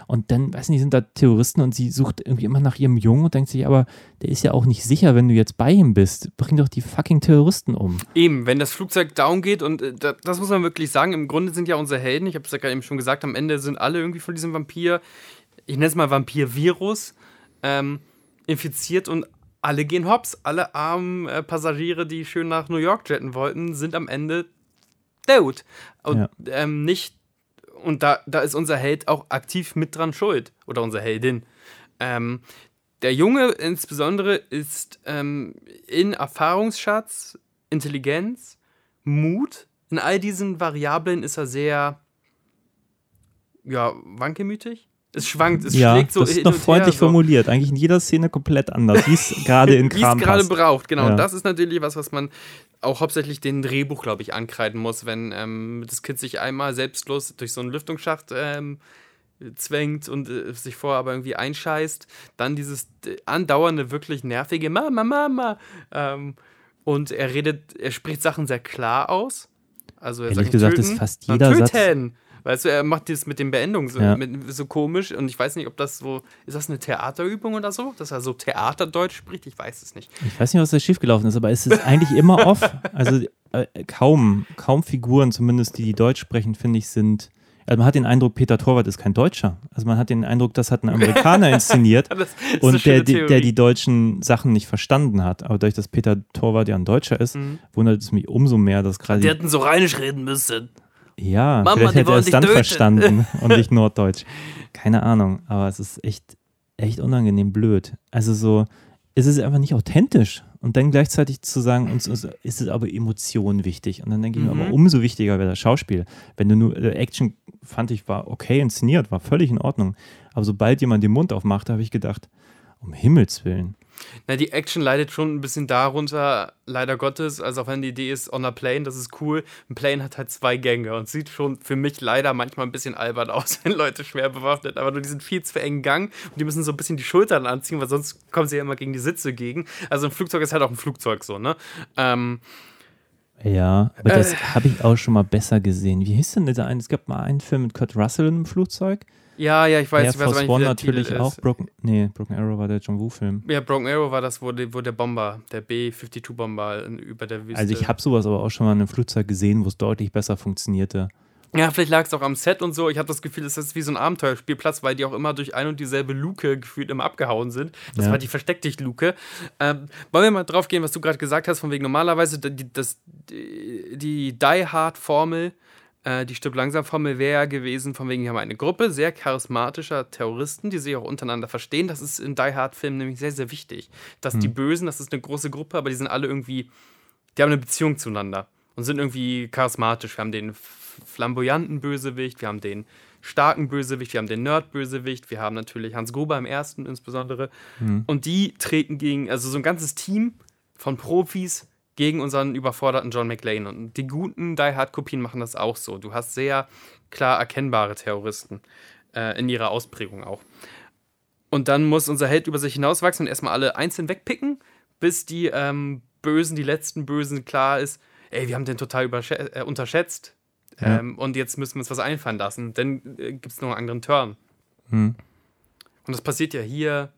Und dann, weiß nicht, sind da Terroristen und sie sucht irgendwie immer nach ihrem Jungen und denkt sich, aber der ist ja auch nicht sicher, wenn du jetzt bei ihm bist. Bring doch die fucking Terroristen um. Eben, wenn das Flugzeug down geht und äh, da, das muss man wirklich sagen, im Grunde sind ja unsere Helden, ich habe es ja gerade eben schon gesagt, am Ende sind alle irgendwie von diesem Vampir, ich nenne es mal Vampir-Virus, ähm, infiziert und alle gehen hops. Alle armen äh, Passagiere, die schön nach New York jetten wollten, sind am Ende tot. Und Ja. ähm, nicht, und da, da ist unser Held auch aktiv mit dran schuld. Oder unsere Heldin. Ähm, der Junge insbesondere ist ähm, in Erfahrungsschatz, Intelligenz, Mut. In all diesen Variablen ist er sehr, ja, wankelmütig. Es schwankt, es ja, schlägt so das ist noch und her, freundlich so. formuliert. Eigentlich in jeder Szene komplett anders, wie es gerade in (laughs) Wie es Kram gerade braucht, genau. Ja. Und das ist natürlich was, was man auch hauptsächlich den Drehbuch, glaube ich, ankreiden muss, wenn ähm, das Kind sich einmal selbstlos durch so einen Lüftungsschacht ähm, zwängt und äh, sich vorher aber irgendwie einscheißt. Dann dieses äh, andauernde, wirklich nervige Mama, Mama. Ähm, und er redet, er spricht Sachen sehr klar aus. Also er Ehrlich sagt gesagt töten, ist fast jeder Satz- töten. Weißt du, er macht das mit den Beendungen so, Ja. mit, so komisch und ich weiß nicht, ob das so, ist das eine Theaterübung oder so, dass er so Theaterdeutsch spricht? Ich weiß es nicht. Ich weiß nicht, was da schiefgelaufen ist, aber es ist eigentlich immer (laughs) off. Also äh, kaum, kaum Figuren, zumindest die, die Deutsch sprechen, finde ich, sind. Also man hat den Eindruck, Peter Torwart ist kein Deutscher. Also man hat den Eindruck, das hat ein Amerikaner (laughs) inszeniert und der, der die deutschen Sachen nicht verstanden hat. Aber dadurch, dass Peter Torwart ja ein Deutscher ist, wundert es mich umso mehr, dass gerade. Die hätten so rheinisch reden müssen. Ja, Mama, vielleicht hätte er es dann töten. verstanden (laughs) und nicht Norddeutsch. Keine Ahnung, aber es ist echt, echt unangenehm blöd. Also so, es ist einfach nicht authentisch. Und dann gleichzeitig zu sagen, uns uns ist es aber Emotion wichtig. Und dann denke ich mir, Mhm. aber umso wichtiger wäre das Schauspiel. Wenn du nur, äh, Action fand ich, war okay inszeniert, war völlig in Ordnung. Aber sobald jemand den Mund aufmachte, habe ich gedacht, um Himmels Willen. Na, die Action leidet schon ein bisschen darunter, leider Gottes. Also auch wenn die Idee ist, on a plane, das ist cool. Ein Plane hat halt zwei Gänge und sieht schon für mich leider manchmal ein bisschen albern (laughs) aus, wenn Leute schwer bewaffnet, aber nur diesen viel zu engen Gang und die müssen so ein bisschen die Schultern anziehen, weil sonst kommen sie ja immer gegen die Sitze gegen. Also ein Flugzeug ist halt auch ein Flugzeug so, ne? Ähm, Ja, aber das Äh. habe ich auch schon mal besser gesehen. Wie hieß denn dieser eine? Es gab mal einen Film mit Kurt Russell im Flugzeug. Ja, ja, ich weiß, Air ich weiß aber Force nicht, One natürlich auch. Broken, nee, Broken Arrow war der John Woo-Film. Ja, Broken Arrow war das, wo, wo der Bomber, der B-52-Bomber über der Wüste. Also ich habe sowas aber auch schon mal in einem Flugzeug gesehen, wo es deutlich besser funktionierte. Ja, vielleicht lag es auch am Set und so. Ich habe das Gefühl, es ist wie so ein Abenteuerspielplatz, weil die auch immer durch ein und dieselbe Luke gefühlt immer abgehauen sind. Das Ja. war die Versteck dich Luke. Ähm, wollen wir mal drauf gehen, was du gerade gesagt hast, von wegen normalerweise die, das, die, die Die Hard Formel, äh, die Stirb langsam Formel wäre ja gewesen, von wegen, wir haben eine Gruppe sehr charismatischer Terroristen, die sich auch untereinander verstehen. Das ist in Die Hard Filmen nämlich sehr, sehr wichtig. Dass die Bösen, das ist eine große Gruppe, aber die sind alle irgendwie, die haben eine Beziehung zueinander und sind irgendwie charismatisch. Wir haben den flamboyanten Bösewicht, wir haben den starken Bösewicht, wir haben den Nerd-Bösewicht, wir haben natürlich Hans Gruber im ersten insbesondere. Und die treten gegen, also so ein ganzes Team von Profis gegen unseren überforderten John McLean. Und die guten Die Hard-Kopien machen das auch so. Du hast sehr klar erkennbare Terroristen äh, in ihrer Ausprägung auch. Und dann muss unser Held über sich hinauswachsen und erstmal alle einzeln wegpicken, bis die ähm, Bösen, die letzten Bösen klar ist, ey, wir haben den total äh, unterschätzt. Ja. Ähm, und jetzt müssen wir uns was einfallen lassen. Dann äh, gibt es noch einen anderen Turn. Hm. Und das passiert ja hier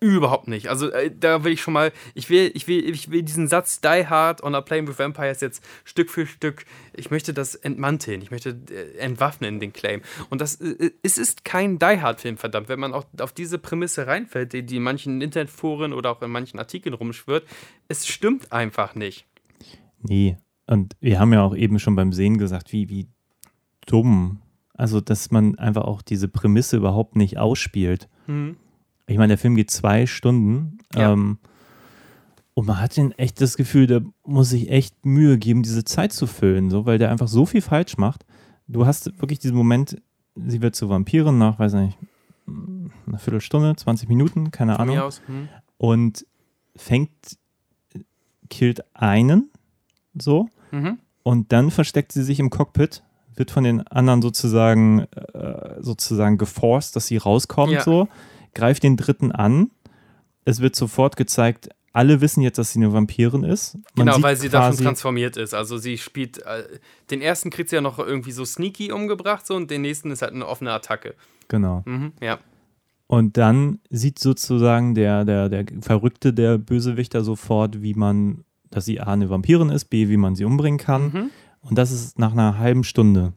überhaupt nicht. Also äh, da will ich schon mal, ich will, ich will, ich will diesen Satz Die Hard on a Plane with Vampires jetzt Stück für Stück, ich möchte das entmanteln, ich möchte äh, entwaffnen, den Claim. Und das, äh, es ist kein Die Hard Film, verdammt, wenn man auch auf diese Prämisse reinfällt, die, die in manchen Internetforen oder auch in manchen Artikeln rumschwirrt, es stimmt einfach nicht. Nee. Und wir haben ja auch eben schon beim Sehen gesagt, wie, wie dumm. Also, dass man einfach auch diese Prämisse überhaupt nicht ausspielt. Hm. Ich meine, der Film geht zwei Stunden. Ja. Ähm, und man hat den echt das Gefühl, der muss sich echt Mühe geben, diese Zeit zu füllen, so, weil der einfach so viel falsch macht. Du hast wirklich diesen Moment, sie wird zu Vampirin nach, weiß nicht, eine Viertelstunde, 20 Minuten, keine Von Ahnung. Hm. Und fängt, killt einen, so, Mhm. und dann versteckt sie sich im Cockpit, wird von den anderen sozusagen, äh, sozusagen geforst, dass sie rauskommt, Ja. so, greift den dritten an. Es wird sofort gezeigt, alle wissen jetzt, dass sie eine Vampirin ist. Man Genau, weil sie da schon quasi- transformiert ist. Also sie spielt, äh, den ersten kriegt sie ja noch irgendwie so sneaky umgebracht so, und den nächsten ist halt eine offene Attacke. Genau. Mhm, ja. Und dann sieht sozusagen der, der, der Verrückte, der Bösewichter sofort, wie man, dass sie A, eine Vampirin ist, B, wie man sie umbringen kann. Mhm. Und das ist nach einer halben Stunde,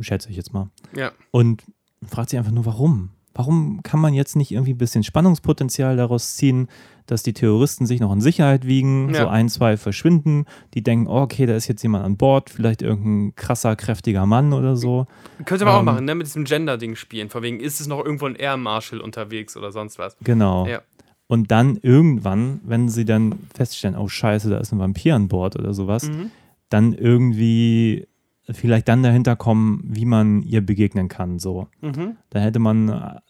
schätze ich jetzt mal. Ja. Und fragt sich einfach nur, warum? Warum kann man jetzt nicht irgendwie ein bisschen Spannungspotenzial daraus ziehen, dass die Terroristen sich noch in Sicherheit wiegen, Ja. so ein, zwei verschwinden, die denken, oh, okay, da ist jetzt jemand an Bord, vielleicht irgendein krasser, kräftiger Mann oder so. Könnte man auch Ähm, machen, ne? Mit diesem Gender-Ding spielen. Von wegen, ist es noch irgendwo ein Air Marshal unterwegs oder sonst was. Genau. Ja. Und dann irgendwann, wenn sie dann feststellen, oh scheiße, da ist ein Vampir an Bord oder sowas, Mhm. dann irgendwie vielleicht dann dahinter kommen, wie man ihr begegnen kann. So. Mhm. Da hätte man eine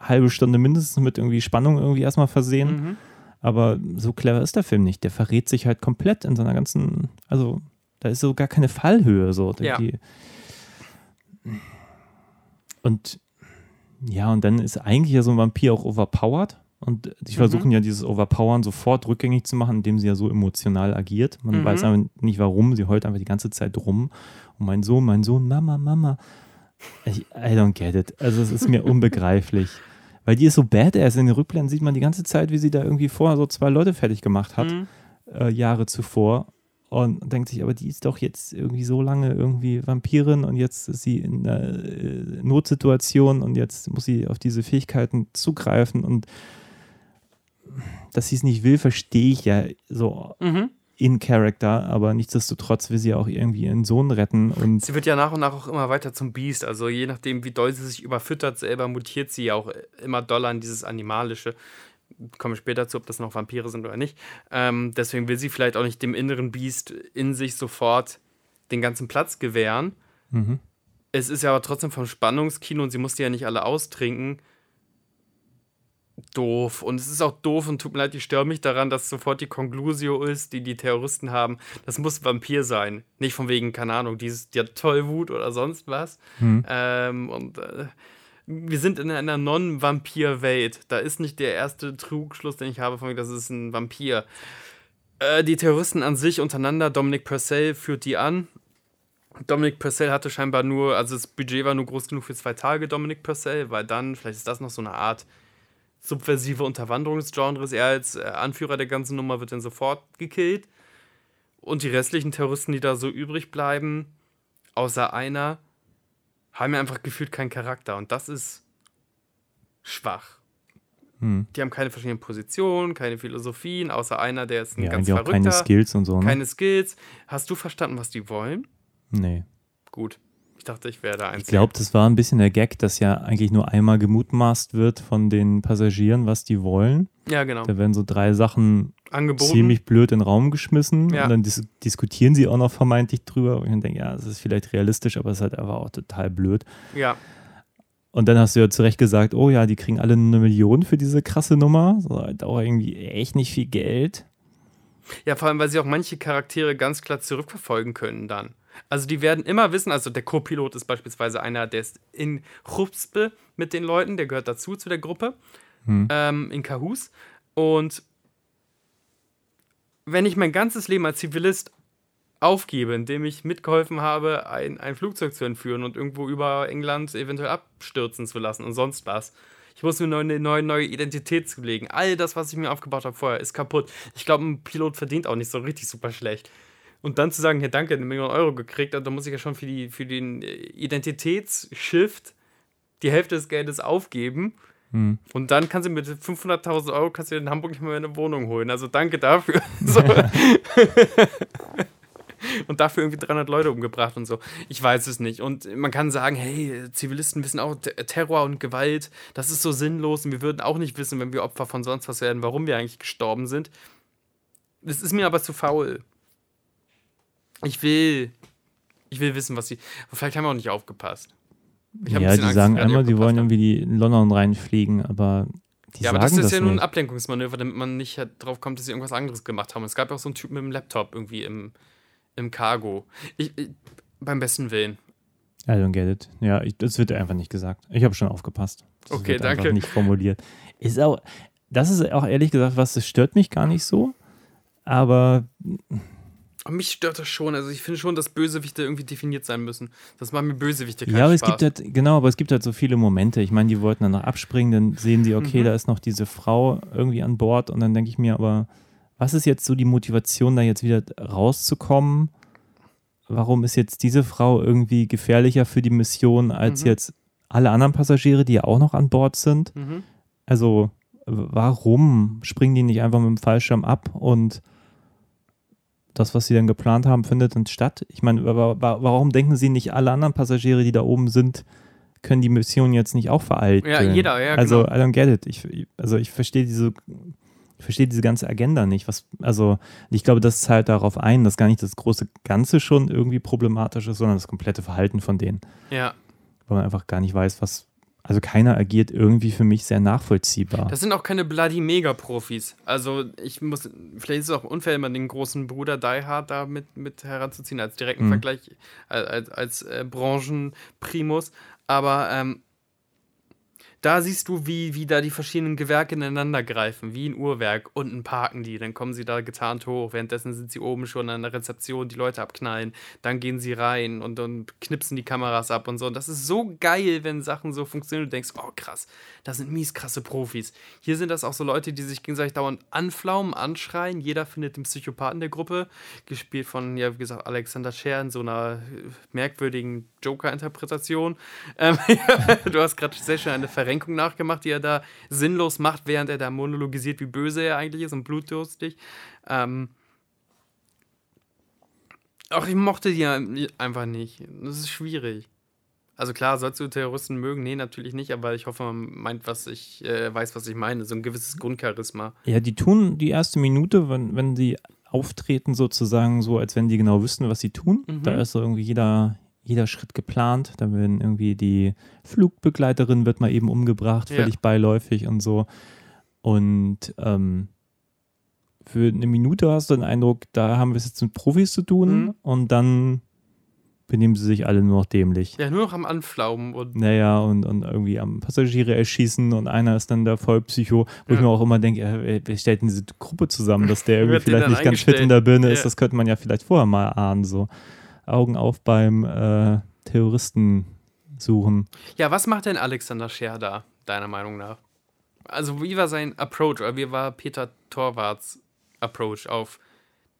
halbe Stunde mindestens mit irgendwie Spannung irgendwie erstmal versehen. Mhm. Aber so clever ist der Film nicht. Der verrät sich halt komplett in seiner ganzen, also da ist so gar keine Fallhöhe so. Ja. Die, und ja, und dann ist eigentlich ja so ein Vampir auch overpowered. Und die versuchen ja dieses Overpowern sofort rückgängig zu machen, indem sie ja so emotional agiert. Man Mhm. weiß aber nicht warum. Sie heult einfach die ganze Zeit rum. Mein Sohn, mein Sohn, Mama, Mama. Ich, I don't get it. Also es ist mir (laughs) unbegreiflich. Weil die ist so badass. In den Rückblenden sieht man die ganze Zeit, wie sie da irgendwie vorher so zwei Leute fertig gemacht hat, Mhm. äh, Jahre zuvor. Und denkt sich, aber die ist doch jetzt irgendwie so lange irgendwie Vampirin und jetzt ist sie in einer äh, Notsituation und jetzt muss sie auf diese Fähigkeiten zugreifen und dass sie es nicht will, verstehe ich ja so Mhm. In Character, aber nichtsdestotrotz will sie auch irgendwie ihren Sohn retten und Sie wird ja nach und nach auch immer weiter zum Biest. Also je nachdem, wie doll sie sich überfüttert, selber mutiert sie ja auch immer doller in dieses Animalische. Komme später zu, ob das noch Vampire sind oder nicht. Ähm, deswegen will sie vielleicht auch nicht dem inneren Biest in sich sofort den ganzen Platz gewähren. Mhm. Es ist ja aber trotzdem vom Spannungskino und sie musste ja nicht alle austrinken. Doof. Und es ist auch doof und tut mir leid, ich störe mich daran, dass sofort die Conclusio ist, die die Terroristen haben. Das muss Vampir sein. Nicht von wegen, keine Ahnung, dieses, die hat Tollwut oder sonst was. Ähm, und äh, wir sind in einer Non-Vampir-Welt. Da ist nicht der erste Trugschluss, den ich habe, von wegen, das ist ein Vampir. Äh, die Terroristen an sich untereinander, Dominic Purcell führt die an. Dominic Purcell hatte scheinbar nur, also das Budget war nur groß genug für zwei Tage, Dominic Purcell, weil dann, vielleicht ist das noch so eine Art subversive Unterwanderungsgenres. Er als äh, Anführer der ganzen Nummer wird dann sofort gekillt. Und die restlichen Terroristen, die da so übrig bleiben, außer einer, haben ja einfach gefühlt keinen Charakter. Und das ist schwach. Hm. Die haben keine verschiedenen Positionen, keine Philosophien, außer einer, der ist ein ja, ganz irgendwie auch verrückter. keine Skills und so. Ne? keine Skills. Hast du verstanden, was die wollen? nee. Gut. Ich dachte, ich wäre da eins. Ich glaube, das war ein bisschen der Gag, dass ja eigentlich nur einmal gemutmaßt wird von den Passagieren, was die wollen. Ja, genau. Da werden so drei Sachen Angeboten. ziemlich blöd in den Raum geschmissen Ja. und dann dis diskutieren sie auch noch vermeintlich drüber. Und ich denke, ja, das ist vielleicht realistisch, aber es ist halt einfach auch total blöd. Ja. Und dann hast du ja zu Recht gesagt, oh ja, die kriegen alle eine Million für diese krasse Nummer. So, halt auch irgendwie echt nicht viel Geld. Ja, vor allem, weil sie auch manche Charaktere ganz klar zurückverfolgen können dann. Also die werden immer wissen, also der Co-Pilot ist beispielsweise einer, der ist in Chupspe mit den Leuten, der gehört dazu zu der Gruppe, ähm, in Kahus. Und wenn ich mein ganzes Leben als Zivilist aufgebe, indem ich mitgeholfen habe, ein, ein Flugzeug zu entführen und irgendwo über England eventuell abstürzen zu lassen und sonst was. Ich muss mir eine neue, neue Identität zulegen. All das, was ich mir aufgebaut habe vorher, ist kaputt. Ich glaube, ein Pilot verdient auch nicht so richtig super schlecht. Und dann zu sagen, hier danke, eine Million Euro gekriegt, da muss ich ja schon für, die, für den äh, Identitätsshift die Hälfte des Geldes aufgeben. Und dann kannst du mit 500.000 Euro kannst du in Hamburg nicht mehr eine Wohnung holen. Also danke dafür. (laughs) und dafür irgendwie 300 Leute umgebracht und so. Ich weiß es nicht. Und man kann sagen, hey, Zivilisten wissen auch Terror und Gewalt, das ist so sinnlos und wir würden auch nicht wissen, wenn wir Opfer von sonst was werden, warum wir eigentlich gestorben sind. Das ist mir aber zu faul. Ich will, ich will wissen, was sie. Vielleicht haben wir auch nicht aufgepasst. Ja, die Angst, sagen einmal, die wollen aufgepasst irgendwie in London reinfliegen, aber die ja, aber das ist ja nur ein. Ablenkungsmanöver, damit man nicht halt drauf kommt, dass sie irgendwas anderes gemacht haben. Es gab ja auch so einen Typen mit dem Laptop irgendwie im, im Cargo. Ich, ich, beim besten Willen. I don't get it. Ja, ich, das wird einfach nicht gesagt. Ich habe schon aufgepasst. Das Okay, wird einfach danke. nicht formuliert. Ist auch, das ist auch ehrlich gesagt was, das stört mich gar nicht so. Aber Aber mich stört das schon. Also ich finde schon, dass Bösewichte irgendwie definiert sein müssen. Das macht mir Bösewichte keinen ja, aber es Spaß. gibt halt, genau, aber es gibt halt so viele Momente. Ich meine, die wollten dann noch abspringen, dann sehen sie, okay, Mhm. da ist noch diese Frau irgendwie an Bord und dann denke ich mir, aber was ist jetzt so die Motivation, da jetzt wieder rauszukommen? Warum ist jetzt diese Frau irgendwie gefährlicher für die Mission als Mhm. jetzt alle anderen Passagiere, die ja auch noch an Bord sind? Mhm. Also, warum springen die nicht einfach mit dem Fallschirm ab und das, was sie dann geplant haben, findet dann statt? Ich meine, wa- wa- warum denken sie nicht, alle anderen Passagiere, die da oben sind, können die Mission jetzt nicht auch vereiteln? Ja, jeder, ja, Also, genau. I don't get it. Ich, also, ich verstehe diese, ich verstehe diese ganze Agenda nicht. Was, also, ich glaube, das zahlt darauf ein, dass gar nicht das große Ganze schon irgendwie problematisch ist, sondern das komplette Verhalten von denen. Ja. Weil man einfach gar nicht weiß, was. Also, keiner agiert irgendwie für mich sehr nachvollziehbar. Das sind auch keine bloody Mega-Profis. Also ich muss, vielleicht ist es auch unfair, immer den großen Bruder Die Hard da mit, mit heranzuziehen als direkten Mhm. Vergleich, als, als, als äh, Branchenprimus. Aber ähm, da siehst du, wie, wie da die verschiedenen Gewerke ineinander greifen, wie ein Uhrwerk. Unten parken die, dann kommen sie da getarnt hoch. Währenddessen sind sie oben schon an der Rezeption, die Leute abknallen. Dann gehen sie rein und, und knipsen die Kameras ab und so. Und das ist so geil, wenn Sachen so funktionieren. Du denkst, oh krass, das sind mies krasse Profis. Hier sind das auch so Leute, die sich gegenseitig dauernd anflaumen, anschreien. Jeder findet den Psychopathen der Gruppe, gespielt von, ja, wie gesagt, Alexander Scher in so einer merkwürdigen Joker-Interpretation. Ähm, (laughs) du hast gerade sehr schön eine Verrenkung nachgemacht, die er da sinnlos macht, während er da monologisiert, wie böse er eigentlich ist und blutdurstig. Ähm, auch ich mochte die einfach nicht. Das ist schwierig. Also klar, sollst du Terroristen mögen? Nee, natürlich nicht, aber ich hoffe, man meint, was ich äh, weiß, was ich meine. So ein gewisses Grundcharisma. Ja, die tun die erste Minute, wenn, wenn sie auftreten, sozusagen so, als wenn die genau wüssten, was sie tun. Mhm. Da ist so irgendwie jeder, jeder Schritt geplant. Da werden irgendwie die Flugbegleiterin wird mal eben umgebracht, Ja. völlig beiläufig und so. Und ähm, für eine Minute hast du den Eindruck, da haben wir es jetzt mit Profis zu tun Mhm. und dann benehmen sie sich alle nur noch dämlich. Ja, nur noch am Anflaumen und Naja, und, und irgendwie am Passagiere erschießen und einer ist dann der Vollpsycho, wo ich Ja. mir auch immer denke, äh, wer stellt denn diese Gruppe zusammen, dass der (laughs) irgendwie vielleicht dann nicht ganz fit in der Birne ist, Ja. das könnte man ja vielleicht vorher mal ahnen, so Augen auf beim äh, Terroristen suchen. Ja, was macht denn Alexander Scher da, deiner Meinung nach? Also, wie war sein Approach, oder wie war Peter Torwarts Approach auf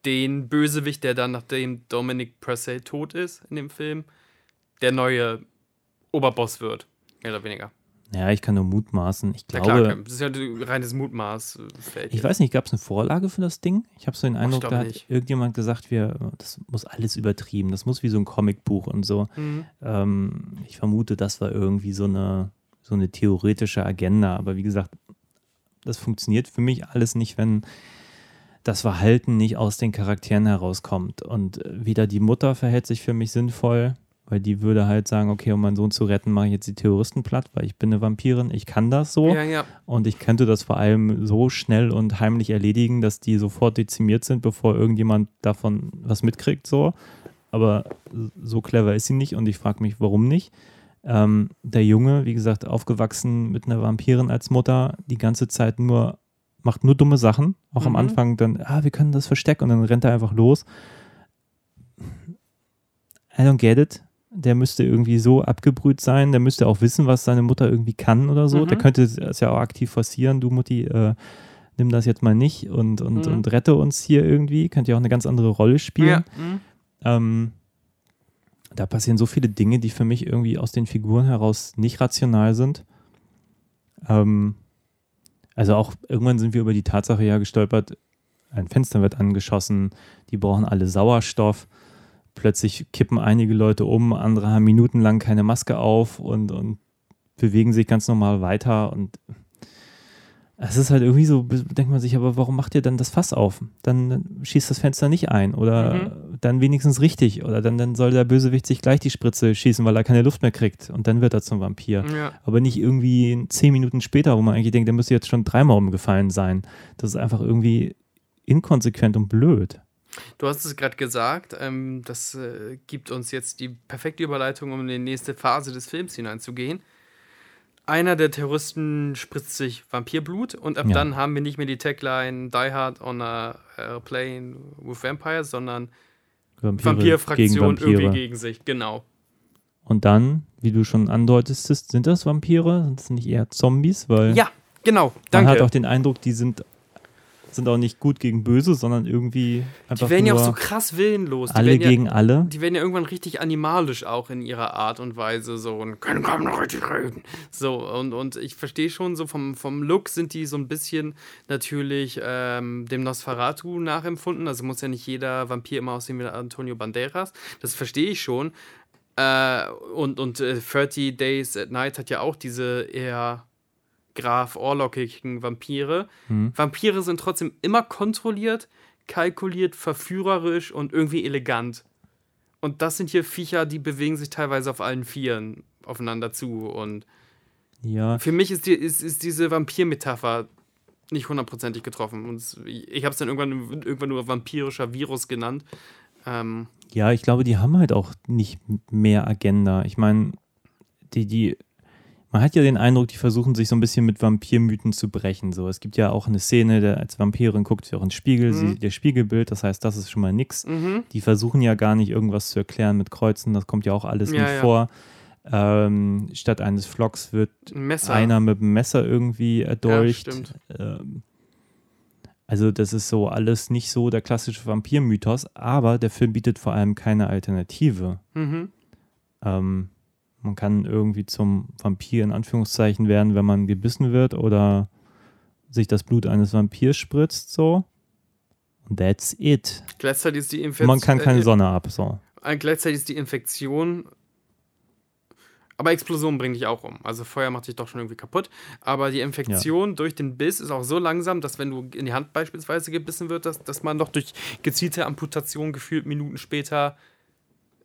den Bösewicht, der dann, nachdem Dominic Purcell tot ist in dem Film, der neue Oberboss wird, mehr oder weniger? Ja, ich kann nur mutmaßen. Ich Ja, glaube, klar, das ist ja ein reines Mutmaßfeld. ich weiß nicht, gab es eine Vorlage für das Ding? Ich habe so den Eindruck, glaube da hat nicht. irgendjemand gesagt, wir, das muss alles übertrieben, das muss wie so ein Comicbuch und so. Mhm. Ähm, ich vermute, das war irgendwie so eine, so eine theoretische Agenda. Aber wie gesagt, das funktioniert für mich alles nicht, wenn das Verhalten nicht aus den Charakteren herauskommt. Und äh, wieder die Mutter verhält sich für mich sinnvoll, weil die würde halt sagen, okay, um meinen Sohn zu retten, mache ich jetzt die Terroristen platt, weil ich bin eine Vampirin, ich kann das so. Ja, ja. Und ich könnte das vor allem so schnell und heimlich erledigen, dass die sofort dezimiert sind, bevor irgendjemand davon was mitkriegt. So. Aber so clever ist sie nicht und ich frage mich, warum nicht. Ähm, der Junge, wie gesagt, aufgewachsen mit einer Vampirin als Mutter, die ganze Zeit nur, macht nur dumme Sachen. Auch am Mhm. Anfang dann, ah, wir können das verstecken und dann rennt er einfach los. I don't get it. Der müsste irgendwie so abgebrüht sein, der müsste auch wissen, was seine Mutter irgendwie kann oder so. Mhm. Der könnte es ja auch aktiv forcieren, du Mutti, äh, nimm das jetzt mal nicht und, und, Mhm. und rette uns hier irgendwie. Könnte ja auch eine ganz andere Rolle spielen. ja. Mhm. Ähm, da passieren so viele Dinge, die für mich irgendwie aus den Figuren heraus nicht rational sind. Ähm, also auch irgendwann sind wir über die Tatsache ja gestolpert, ein Fenster wird angeschossen, die brauchen alle Sauerstoff. Plötzlich kippen einige Leute um, andere haben minutenlang keine Maske auf und, und bewegen sich ganz normal weiter. Und es ist halt irgendwie so, denkt man sich, aber warum macht ihr dann das Fass auf? Dann, dann schießt das Fenster nicht ein oder dann wenigstens richtig oder dann, dann soll der Bösewicht sich gleich die Spritze schießen, weil er keine Luft mehr kriegt und dann wird er zum Vampir. ja. Aber nicht irgendwie zehn Minuten später, wo man eigentlich denkt, der müsste jetzt schon dreimal umgefallen sein. Das ist einfach irgendwie inkonsequent und blöd. Du hast es gerade gesagt, ähm, das äh, gibt uns jetzt die perfekte Überleitung, um in die nächste Phase des Films hineinzugehen. Einer der Terroristen spritzt sich Vampirblut und ab Ja. dann haben wir nicht mehr die Tagline Die Hard on a Airplane with Vampires, sondern Vampirfraktion gegen Vampire. irgendwie gegen sich. Genau. Und dann, wie du schon andeutest, sind das Vampire? Sind das nicht eher Zombies? Weil Ja, genau. man Danke. hat auch den Eindruck, die sind, sind auch nicht gut gegen Böse, sondern irgendwie einfach die werden ja auch so krass willenlos. Die alle ja, gegen alle. Die werden ja irgendwann richtig animalisch auch in ihrer Art und Weise so und können kaum noch richtig reden. So, und, und ich verstehe schon, so vom, vom Look sind die so ein bisschen natürlich ähm, dem Nosferatu nachempfunden. Also muss ja nicht jeder Vampir immer aussehen wie Antonio Banderas. Das verstehe ich schon. Äh, und und äh, 30 Days at Night hat ja auch diese eher Graf Orlockigen Vampire. Mhm. Vampire sind trotzdem immer kontrolliert, kalkuliert, verführerisch und irgendwie elegant. Und das sind hier Viecher, die bewegen sich teilweise auf allen Vieren aufeinander zu. Und Ja, für mich ist, die, ist, ist diese Vampir-Metapher nicht hundertprozentig getroffen. Und ich habe es dann irgendwann, irgendwann nur vampirischer Virus genannt. Ähm, Ja, ich glaube, die haben halt auch nicht mehr Agenda. Ich meine, die, die man hat ja den Eindruck, die versuchen sich so ein bisschen mit Vampirmythen zu brechen. So, es gibt ja auch eine Szene, der als Vampirin guckt sie auch ins Spiegel, sie, der Spiegelbild, das heißt, das ist schon mal nix. Mhm. Die versuchen ja gar nicht irgendwas zu erklären mit Kreuzen, das kommt ja auch alles Ja, nicht ja. vor. Ähm, statt eines Flocks wird Ein einer mit dem Messer irgendwie erdolcht. stimmt. ähm, also das ist so alles nicht so der klassische Vampirmythos, aber der Film bietet vor allem keine Alternative. Mhm. Ähm, man kann irgendwie zum Vampir in Anführungszeichen werden, wenn man gebissen wird oder sich das Blut eines Vampirs spritzt, so. Und that's it. Gleichzeitig ist die Infektion. Man kann keine äh, Sonne ab, so. äh, Gleichzeitig ist die Infektion. Aber Explosion bringt dich auch um. Also Feuer macht dich doch schon irgendwie kaputt. Aber die Infektion durch den Biss ist auch so langsam, dass wenn du in die Hand beispielsweise gebissen wird, dass, dass man doch durch gezielte Amputation gefühlt Minuten später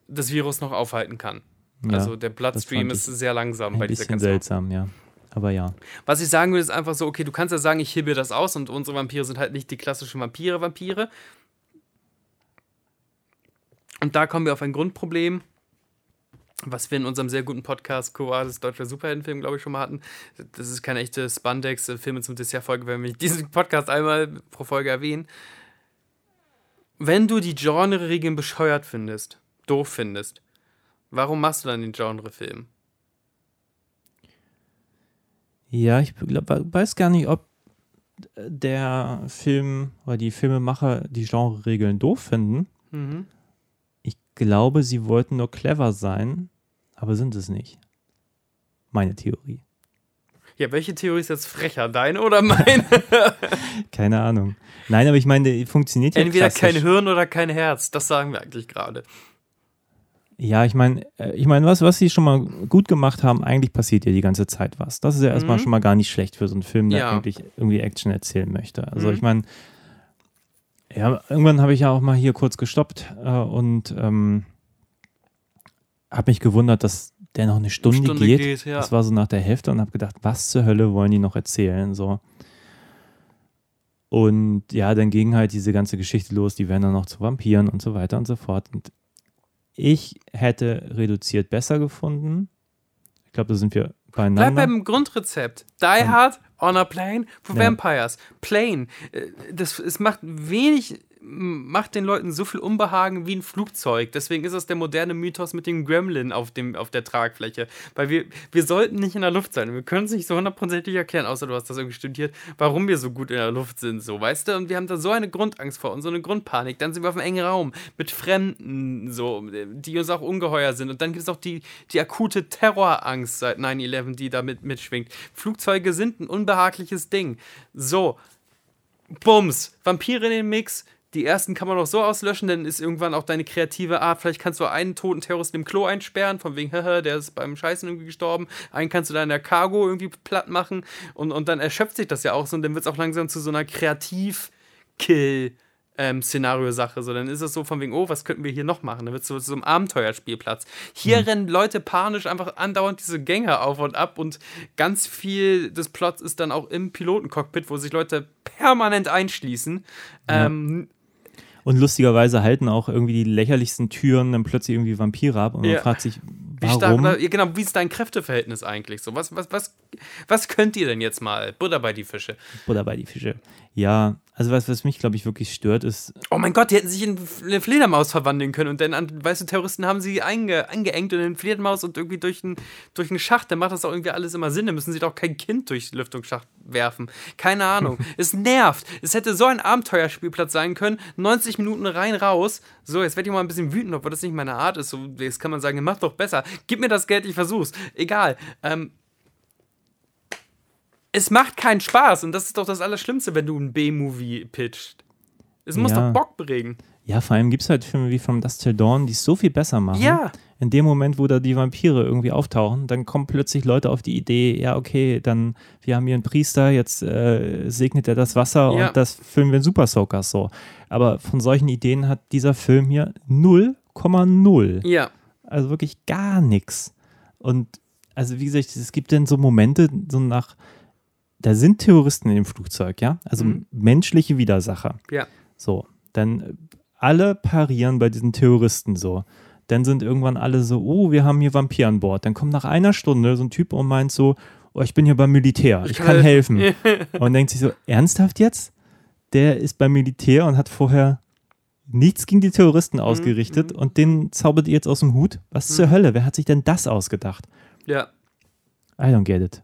das Virus noch aufhalten kann. Ja, also der Bloodstream ist sehr langsam Ein bei dieser bisschen ganzen seltsam, ja. Aber ja. Was ich sagen will, ist einfach so, okay, du kannst ja sagen, ich hebe das aus und unsere Vampire sind halt nicht die klassischen Vampire-Vampire. Und da kommen wir auf ein Grundproblem, was wir in unserem sehr guten Podcast Koalis Deutscher Superheldenfilm, glaube ich, schon mal hatten. Das ist keine echte Spandex-Filme zum Dessert-Folge, wenn wir diesen Podcast einmal pro Folge erwähnen. Wenn du die Genre-Regeln bescheuert findest, doof findest, warum machst du dann den Genre-Film? Ja, ich glaub, weiß gar nicht, ob der Film oder die Filmemacher die Genre-Regeln doof finden. Mhm. Ich glaube, sie wollten nur clever sein, aber sind es nicht. Meine Theorie. Ja, welche Theorie ist jetzt frecher? Deine oder meine? (laughs) Keine Ahnung. Nein, aber ich meine, die funktioniert ja Entweder klassisch. kein Hirn oder kein Herz. Das sagen wir eigentlich gerade. Ja, ich meine, äh, ich meine, was, was sie schon mal gut gemacht haben, eigentlich passiert ja die ganze Zeit was. Das ist ja erstmal Mhm. schon mal gar nicht schlecht für so einen Film, der Ja. eigentlich irgendwie Action erzählen möchte. Also Mhm. ich meine, ja, irgendwann habe ich ja auch mal hier kurz gestoppt äh, und ähm, habe mich gewundert, dass der noch eine Stunde, Stunde geht. geht, ja. Das war so nach der Hälfte und habe gedacht, was zur Hölle wollen die noch erzählen? So. Und ja, dann ging halt diese ganze Geschichte los, die werden dann noch zu Vampiren und so weiter und so fort. Und ich hätte reduziert besser gefunden. Ich glaube, da sind wir Bleib beieinander. beim Grundrezept. Die Hard on a Plane for Ja. Vampires. Plane. Äh, Das, es macht wenig, macht den Leuten so viel Unbehagen wie ein Flugzeug. Deswegen ist es der moderne Mythos mit dem Gremlin auf, dem, auf der Tragfläche. Weil wir, wir sollten nicht in der Luft sein. Wir können es nicht so hundertprozentig erklären, außer du hast das irgendwie studiert, warum wir so gut in der Luft sind, so, weißt du? Und wir haben da so eine Grundangst vor und so eine Grundpanik. Dann sind wir auf einem engen Raum mit Fremden, so, die uns auch ungeheuer sind. Und dann gibt es auch die, die akute Terrorangst seit 9-11, die damit mitschwingt. Flugzeuge sind ein unbehagliches Ding. So, Bums, Vampire in den Mix. Die ersten kann man auch so auslöschen, dann ist irgendwann auch deine kreative Art. Vielleicht kannst du einen toten Terroristen im Klo einsperren, von wegen, (laughs) haha, der ist beim Scheißen irgendwie gestorben. Einen kannst du da in der Cargo irgendwie platt machen und, und dann erschöpft sich das ja auch so und dann wird es auch langsam zu so einer Kreativ-Kill- ähm, Szenario-Sache. So, dann ist es so von wegen, oh, was könnten wir hier noch machen? Dann wird es so zu so einem Abenteuerspielplatz. Hier rennen Leute panisch einfach andauernd diese Gänge auf und ab und ganz viel des Plots ist dann auch im Pilotencockpit, wo sich Leute permanent einschließen. Ähm, Und lustigerweise halten auch irgendwie die lächerlichsten Türen dann plötzlich irgendwie Vampire ab und man Ja. fragt sich, wie stark, warum? oder, ja, genau, wie ist dein Kräfteverhältnis eigentlich so? Was, was, was, was könnt ihr denn jetzt mal? Butter bei die Fische. Oder bei die Fische. Ja, also was, was mich, glaube ich, wirklich stört, ist, Oh mein Gott, die hätten sich in eine Fledermaus verwandeln können und dann an weiße Terroristen haben sie einge, eingeengt in eine Fledermaus und irgendwie durch einen durch einen Schacht, dann macht das auch irgendwie alles immer Sinn. Dann müssen sie doch kein Kind durch den Lüftungsschacht werfen. Keine Ahnung. (laughs) es nervt. Es hätte so ein Abenteuerspielplatz sein können. 90 Minuten rein, raus. So, jetzt werde ich mal ein bisschen wütend, obwohl das nicht meine Art ist. So, jetzt kann man sagen, mach doch besser. Gib mir das Geld, ich versuch's. Egal. Ähm, es macht keinen Spaß und das ist doch das Allerschlimmste, wenn du ein B-Movie pitcht. Es muss Ja. doch Bock bringen. ja, vor allem gibt es halt Filme wie From Dust Till Dawn, die es so viel besser machen. Ja. In dem Moment, wo da die Vampire irgendwie auftauchen, dann kommen plötzlich Leute auf die Idee, ja, okay, dann, wir haben hier einen Priester, jetzt äh, segnet er das Wasser Ja. und das füllen wir in Super Soakers so. Aber von solchen Ideen hat dieser Film hier 0,0. Ja. Also wirklich gar nichts. Und also wie gesagt, es gibt dann so Momente, so nach, da sind Terroristen in dem Flugzeug, ja? Also Mhm. menschliche Widersacher. Ja. So, dann äh, alle parieren bei diesen Terroristen so. Dann sind irgendwann alle so, oh, wir haben hier Vampir an Bord. Dann kommt nach einer Stunde so ein Typ und meint so, oh, ich bin hier beim Militär, ich, kann helfen. (laughs) und denkt sich so, ernsthaft jetzt? Der ist beim Militär und hat vorher nichts gegen die Terroristen ausgerichtet und den zaubert ihr jetzt aus dem Hut? Was zur Hölle? Wer hat sich denn das ausgedacht? Ja. I don't get it.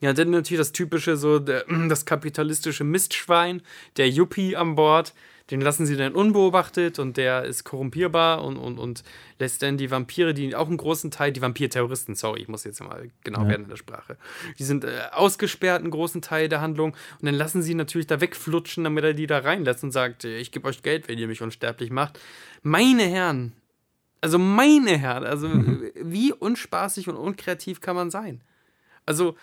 Ja, dann natürlich das typische, so der, (clears throat) das kapitalistische Mistschwein, der Yuppie an Bord, den lassen sie dann unbeobachtet und der ist korrumpierbar und, und, und lässt dann die Vampire, die auch einen großen Teil, die Vampir-Terroristen, sorry, ich muss jetzt mal genau Ja. werden in der Sprache, die sind äh, ausgesperrt, einen großen Teil der Handlung und dann lassen sie natürlich da wegflutschen, damit er die da reinlässt und sagt, ich gebe euch Geld, wenn ihr mich unsterblich macht. Meine Herren, also meine Herren, also äh, (laughs) wie unspaßig und unkreativ kann man sein? Also,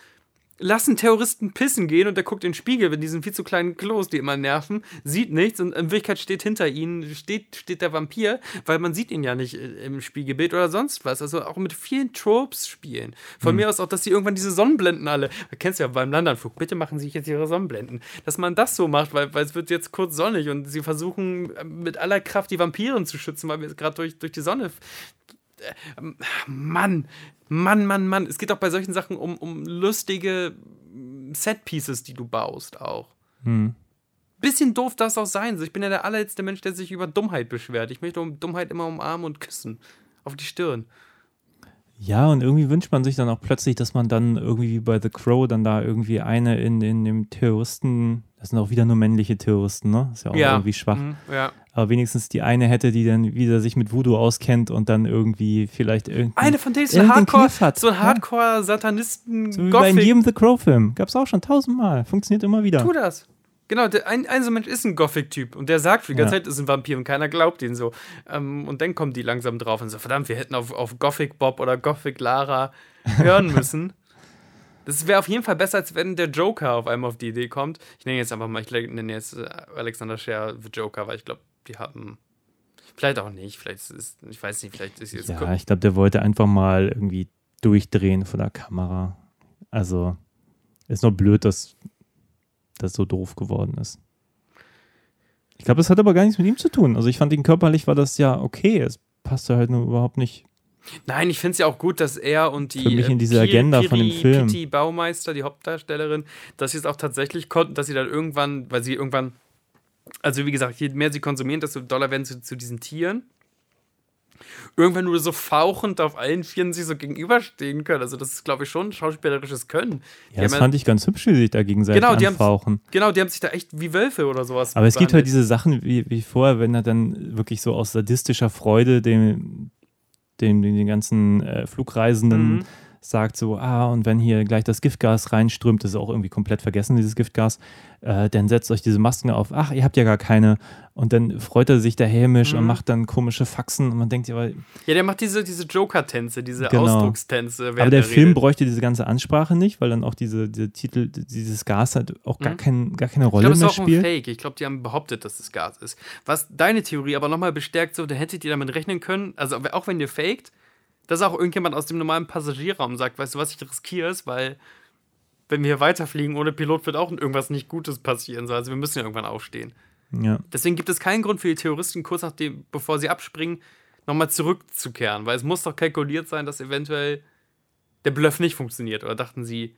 lassen Terroristen pissen gehen und der guckt in den Spiegel mit diesen viel zu kleinen Klos, die immer nerven, sieht nichts und in Wirklichkeit steht hinter ihnen, steht, steht der Vampir, weil man sieht ihn ja nicht äh, im Spiegelbild oder sonst was. Also auch mit vielen Tropes spielen. Von mir aus auch, dass sie irgendwann diese Sonnenblenden alle, du kennst ja beim Landanflug, bitte machen Sie jetzt Ihre Sonnenblenden, dass man das so macht, weil, weil es wird jetzt kurz sonnig und sie versuchen äh, mit aller Kraft die Vampiren zu schützen, weil wir jetzt gerade durch, durch die Sonne Mann, Mann, Mann, Mann. Es geht auch bei solchen Sachen um, um lustige Set-Pieces, die du baust auch. Bisschen doof darf es auch sein. Ich bin ja der allerletzte Mensch, der sich über Dummheit beschwert. Ich möchte um Dummheit immer umarmen und küssen. Auf die Stirn. Ja, und irgendwie wünscht man sich dann auch plötzlich, dass man dann irgendwie wie bei The Crow dann da irgendwie eine in, in dem Terroristen, das sind auch wieder nur männliche Terroristen, ne? Ist ja auch irgendwie schwach. Mhm, ja. Aber wenigstens die eine hätte, die dann wieder sich mit Voodoo auskennt und dann irgendwie vielleicht irgendwie. Eine von denen ist ein Hardcore, hat. so ein Ja. Hardcore-Satanisten. So wie bei jedem The Crow-Film. Gab es auch schon tausendmal. Funktioniert immer wieder. Tu das. Genau, der, ein, ein so Mensch ist ein Gothic-Typ und der sagt die ganze Ja. Zeit, ist ein Vampir und keiner glaubt ihn so. Ähm, und dann kommen die langsam drauf und so, verdammt, wir hätten auf, auf Gothic Bob oder Gothic Lara hören (laughs) müssen. Das wäre auf jeden Fall besser, als wenn der Joker auf einmal auf die Idee kommt. Ich nenne jetzt einfach mal, ich nenne jetzt äh, Alexander Scher The Joker, weil ich glaube, die haben. Vielleicht auch nicht, vielleicht ist es, ich weiß nicht, vielleicht ist jetzt. Ja, ich glaube, der wollte einfach mal irgendwie durchdrehen vor der Kamera. Also, ist nur blöd, dass das so doof geworden ist. Ich glaube, das hat aber gar nichts mit ihm zu tun. Also, ich fand ihn körperlich war das ja okay. Es passte halt nur überhaupt nicht. Nein, ich finde es ja auch gut, dass er und die Für mich in diese Pi- Agenda von dem Piri- Film. Piti Baumeister, die Hauptdarstellerin, dass sie es auch tatsächlich konnten, dass sie dann irgendwann, weil sie irgendwann, also wie gesagt, je mehr sie konsumieren, desto doller werden sie zu diesen Tieren. Irgendwann nur so fauchend auf allen Vieren sich so gegenüberstehen können. Also das ist, glaube ich, schon schauspielerisches Können. Die Ja, das haben fand ich ganz hübsch, wie sie sich da gegenseitig Genau, die haben- anfauchen. Genau, die haben sich da echt wie Wölfe oder sowas. Aber es gibt halt diese Sachen wie, wie vorher, wenn er dann wirklich so aus sadistischer Freude dem, dem den ganzen äh, Flugreisenden Mhm. Sagt so, ah, und wenn hier gleich das Giftgas reinströmt, das ist auch irgendwie komplett vergessen, dieses Giftgas, äh, dann setzt euch diese Masken auf, ach, ihr habt ja gar keine. Und dann freut er sich da hämisch Mhm. und macht dann komische Faxen und man denkt, ja, aber, Ja, der macht diese, diese Joker-Tänze, diese Genau. Ausdruckstänze. aber der er Film redet. bräuchte diese ganze Ansprache nicht, weil dann auch diese, diese Titel, dieses Gas halt auch gar, Mhm. kein, gar keine Ich Rolle glaube, es mehr ist auch ein spielt. Fake. Ich glaube, die haben behauptet, dass es Gas ist. Was deine Theorie aber nochmal bestärkt, so, da hättet ihr damit rechnen können, also auch wenn ihr faked, dass auch irgendjemand aus dem normalen Passagierraum sagt, weißt du was, ich riskiere es, weil wenn wir hier weiterfliegen ohne Pilot wird auch irgendwas nicht Gutes passieren. So. Also wir müssen ja irgendwann aufstehen. Ja. Deswegen gibt es keinen Grund für die Terroristen, kurz nachdem, bevor sie abspringen, nochmal zurückzukehren. Weil es muss doch kalkuliert sein, dass eventuell der Bluff nicht funktioniert. Oder dachten sie,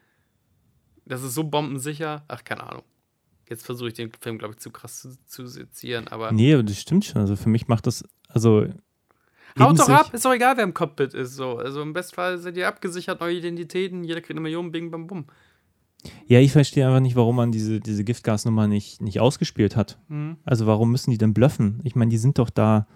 das ist so bombensicher? Ach, keine Ahnung. Jetzt versuche ich den Film, glaube ich, zu krass zu, zu sezieren, aber. Nee, aber das stimmt schon. Also für mich macht das, also. Haut doch ab, ist doch egal, wer im Cockpit ist. So. Also im Bestfall seid ihr abgesichert, neue Identitäten, jeder kriegt eine Million, bing, bam, bum. Ja, ich verstehe einfach nicht, warum man diese, diese Giftgasnummer nicht, nicht ausgespielt hat. Mhm. Also warum müssen die denn bluffen? Ich meine, die sind doch da,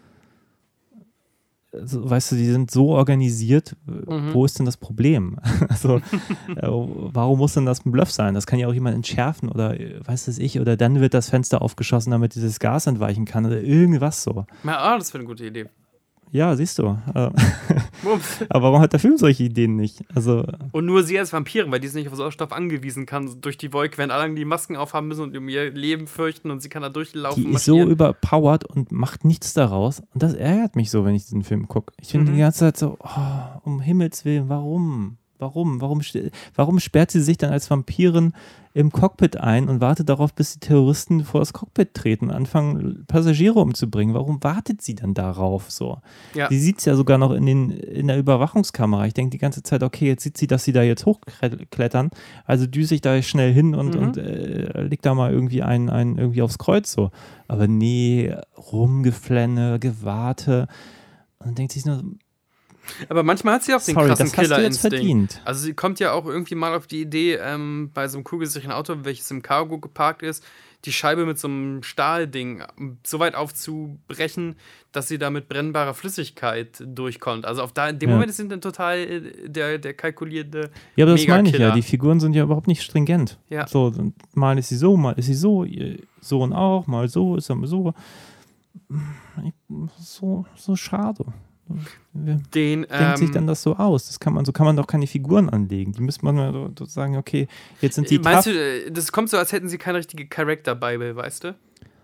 also, weißt du, die sind so organisiert. Mhm. Wo ist denn das Problem? (laughs) also äh, warum muss denn das ein Bluff sein? Das kann ja auch jemand entschärfen oder äh, weiß es ich, oder dann wird das Fenster aufgeschossen, damit dieses Gas entweichen kann oder irgendwas so. Ja, ah, das wäre eine gute Idee. Ja, siehst du. Äh. (laughs) Aber warum hat der Film solche Ideen nicht? Also, Und nur sie als Vampirin, weil die ist nicht auf Sauerstoff angewiesen kann. Durch die Wolke, wenn alle die Masken aufhaben müssen und um ihr Leben fürchten und sie kann da durchlaufen. die ist so überpowered und macht nichts daraus. Und das ärgert mich so, wenn ich diesen Film gucke. Ich finde Mhm. die ganze Zeit so, oh, um Himmels Willen, warum? Warum? Warum, warum sperrt sie sich dann als Vampirin im Cockpit ein und wartet darauf, bis die Terroristen vor das Cockpit treten und anfangen, Passagiere umzubringen? Warum wartet sie dann darauf so? Ja. Sie sieht es ja sogar noch in, den, in der Überwachungskamera. Ich denke die ganze Zeit, okay, jetzt sieht sie, dass sie da jetzt hochklettern. Also düse ich da schnell hin und, Mhm. und äh, leg da mal irgendwie einen, einen irgendwie aufs Kreuz so. Aber nee, rumgeflenne, gewarte. Und dann denkt sich nur, Aber manchmal hat sie auch den sorry, krassen Killerinstinkt. verdient. Also sie kommt ja auch irgendwie mal auf die Idee, ähm, bei so einem kugelsicheren Auto, welches im Cargo geparkt ist, die Scheibe mit so einem Stahlding so weit aufzubrechen, dass sie da mit brennbarer Flüssigkeit durchkommt. Also auf da, in dem Ja. Moment ist sie dann total äh, der, der kalkulierte Ja, aber das meine ich ja. Die Figuren sind ja überhaupt nicht stringent. Ja. So, mal ist sie so, mal ist sie so, ihr Sohn auch, mal so, ist er mal so. So, so schade. Den, denkt sich ähm, dann das so aus? Das kann man, so kann man doch keine Figuren anlegen. Die müsste man ja so, sagen, okay, jetzt sind die Meinst tough. du, äh, das kommt so, als hätten sie keine richtige Character-Bible, weißt du?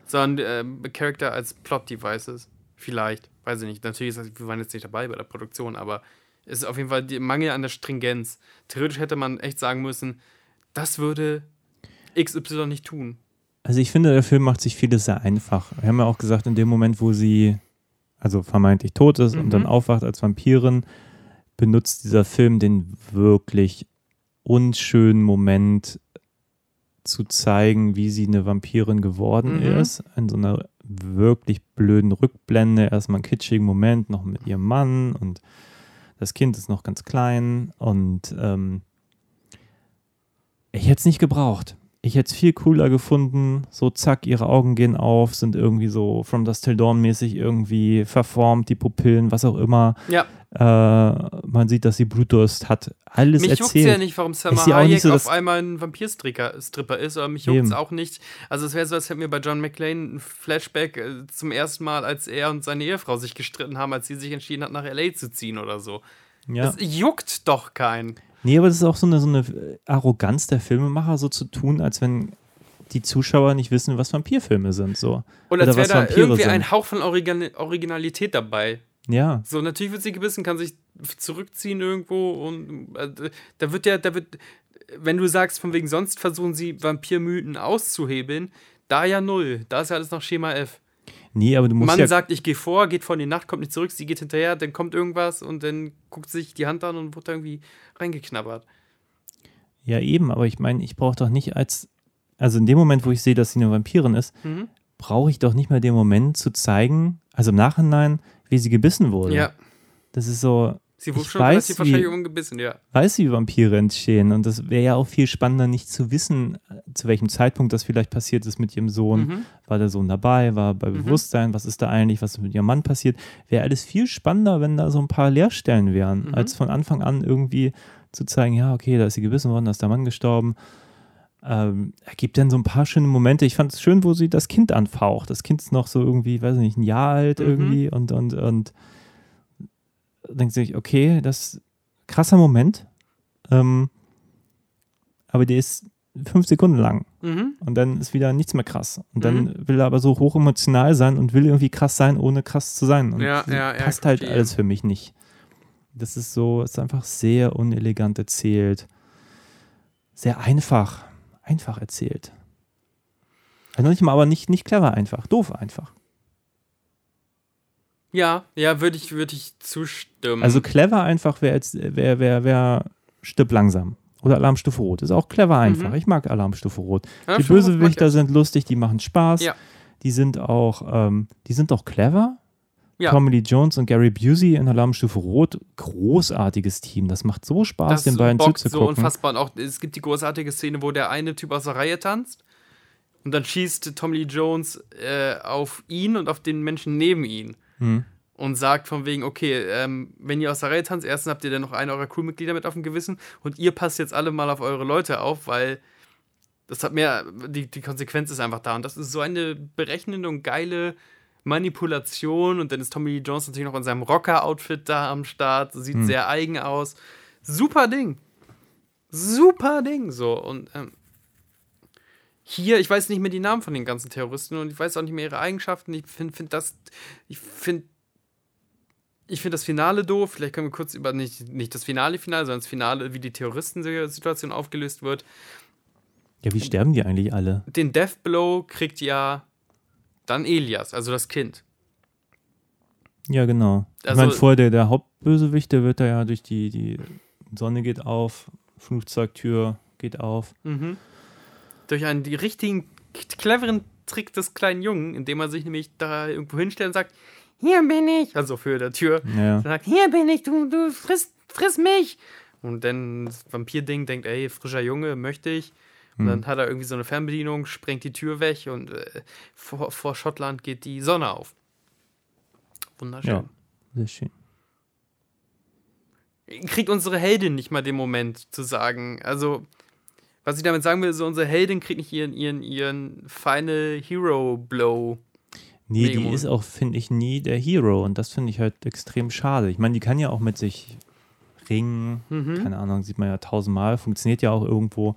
Sondern ähm, Character als Plot-Devices. Vielleicht. Weiß ich nicht. Natürlich ist das, wir waren jetzt nicht dabei bei der Produktion, aber es ist auf jeden Fall der Mangel an der Stringenz. Theoretisch hätte man echt sagen müssen, das würde XY nicht tun. Also ich finde, der Film macht sich vieles sehr einfach. Wir haben ja auch gesagt, in dem Moment, wo sie also vermeintlich tot ist und Mhm. dann aufwacht als Vampirin, benutzt dieser Film den wirklich unschönen Moment zu zeigen, wie sie eine Vampirin geworden Mhm. ist. In so einer wirklich blöden Rückblende. Erstmal einen kitschigen Moment noch mit ihrem Mann und das Kind ist noch ganz klein und ähm, ich hätte es nicht gebraucht. Ich hätte es viel cooler gefunden. So, zack, ihre Augen gehen auf, sind irgendwie so From Dust Till Dawn mäßig irgendwie verformt, die Pupillen, was auch immer. Ja, Äh, man sieht, dass sie Blutdurst hat. Alles mich juckt erzählt. ja nicht, warum Selma Hayek so, auf einmal ein Vampirstripper Stripper ist, aber mich juckt es auch nicht. Also es wäre so, als hätten wir bei John McClane ein Flashback äh, zum ersten Mal, als er und seine Ehefrau sich gestritten haben, als sie sich entschieden hat, nach L.A. zu ziehen oder so. Ja. Das juckt doch keinen. Nee, aber das ist auch so eine, so eine Arroganz der Filmemacher, so zu tun, als wenn die Zuschauer nicht wissen, was Vampirfilme sind. So. Und als Oder wäre was da Vampire irgendwie sind. ein Hauch von Original Originalität dabei. Ja. So, natürlich wird sie gebissen, kann sich zurückziehen irgendwo und äh, da wird ja, da wird, wenn du sagst, von wegen sonst versuchen sie Vampirmythen auszuhebeln, da ja null. Da ist ja alles noch Schema F. Nee, aber du musst Mann ja. sagt, ich gehe vor, geht vor in die Nacht, kommt nicht zurück, sie geht hinterher, dann kommt irgendwas und dann guckt sich die Hand an und wird da irgendwie reingeknabbert. Ja, eben, aber ich meine, ich brauche doch nicht als. Also in dem Moment, wo ich sehe, dass sie eine Vampirin ist, Mhm. brauche ich doch nicht mehr den Moment zu zeigen, also im Nachhinein, wie sie gebissen wurde. Ja, Das ist so. Sie wurde schon weiß, relativ wahrscheinlich wie- irgendwann gebissen, ja. weiß, wie Vampire entstehen. Und das wäre ja auch viel spannender, nicht zu wissen, äh, zu welchem Zeitpunkt das vielleicht passiert ist mit ihrem Sohn. Mhm. War der Sohn dabei? War bei Bewusstsein? Was ist da eigentlich? Was ist mit ihrem Mann passiert? Wäre alles viel spannender, wenn da so ein paar Leerstellen wären, Mhm. als von Anfang an irgendwie zu zeigen, ja, okay, da ist sie gebissen worden, da ist der Mann gestorben. Ähm, er gibt dann so ein paar schöne Momente. Ich fand es schön, wo sie das Kind anfaucht. Das Kind ist noch so irgendwie, weiß nicht, ein Jahr alt Mhm. irgendwie und, und, und denkt sich, okay, das ist ein krasser Moment. Ähm, aber der ist fünf Sekunden lang Mhm. und dann ist wieder nichts mehr krass. Und dann will er aber so hoch emotional sein und will irgendwie krass sein, ohne krass zu sein. Und Ja, ja, ja, passt ich halt verstehe. alles für mich nicht. Das ist so, ist einfach sehr unelegant erzählt. Sehr einfach. Einfach erzählt. Also nicht mal, aber nicht, nicht clever einfach. Doof einfach. Ja, ja, würde ich, würd ich zustimmen. Also clever einfach wäre jetzt, wäre, wäre, wäre Stipp langsam. Oder Alarmstufe Rot. Ist auch clever einfach. Ich mag Alarmstufe Rot. Mhm. die Alarmstufe Rot ich Bösewichter sind lustig, die machen Spaß. Ja. Die sind auch, ähm, die sind auch clever. Ja. Tommy Lee Jones und Gary Busey in Alarmstufe Rot, großartiges Team. Das macht so Spaß, das den beiden zuzugucken. so unfassbar. Und auch es gibt die großartige Szene, wo der eine Typ aus der Reihe tanzt und dann schießt Tommy Lee Jones äh, auf ihn und auf den Menschen neben ihn Hm. und sagt von wegen, okay, ähm, wenn ihr aus der Reihe tanzt, erstens habt ihr dann noch einen eurer Crewmitglieder mit auf dem Gewissen und ihr passt jetzt alle mal auf eure Leute auf, weil das hat mehr, die, die Konsequenz ist einfach da. Und das ist so eine berechnende und geile Manipulation. Und dann ist Tommy Lee Jones natürlich noch in seinem Rocker-Outfit da am Start. Sieht sehr eigen aus. Super Ding. Super Ding. So. Und ähm, hier, ich weiß nicht mehr die Namen von den ganzen Terroristen und ich weiß auch nicht mehr ihre Eigenschaften. Ich finde find das, ich finde ich finde das Finale doof. Vielleicht können wir kurz über nicht, nicht das Finale, Finale, sondern das Finale, wie die Terroristensituation aufgelöst wird. Ja, wie sterben die eigentlich alle? Den Death Blow kriegt ja dann Elias, also das Kind. Ja, genau. Ich Also- meine, vorher der, der Hauptbösewicht, der wird da ja durch die, die Sonne geht auf, Flugzeugtür geht auf. Mhm. Durch einen die richtigen cleveren Trick des kleinen Jungen, indem er sich nämlich da irgendwo hinstellt und sagt, hier bin ich, also für der Tür, Ja. sagt, hier bin ich, du, du friss, friss mich. Und dann das Vampir-Ding denkt, ey, frischer Junge, möchte ich. Und Hm. dann hat er irgendwie so eine Fernbedienung, sprengt die Tür weg und äh, vor, vor Schottland geht die Sonne auf. Wunderschön. Ja. Sehr schön. kriegt unsere Heldin nicht mal den Moment zu sagen. Also, was ich damit sagen will, so unsere Heldin kriegt nicht ihren, ihren, ihren Final Hero Blow. Nee, die ist auch, finde ich, nie der Hero. Und das finde ich halt extrem schade. Ich meine, die kann ja auch mit sich ringen. Mhm. Keine Ahnung, sieht man ja tausendmal. Funktioniert ja auch irgendwo.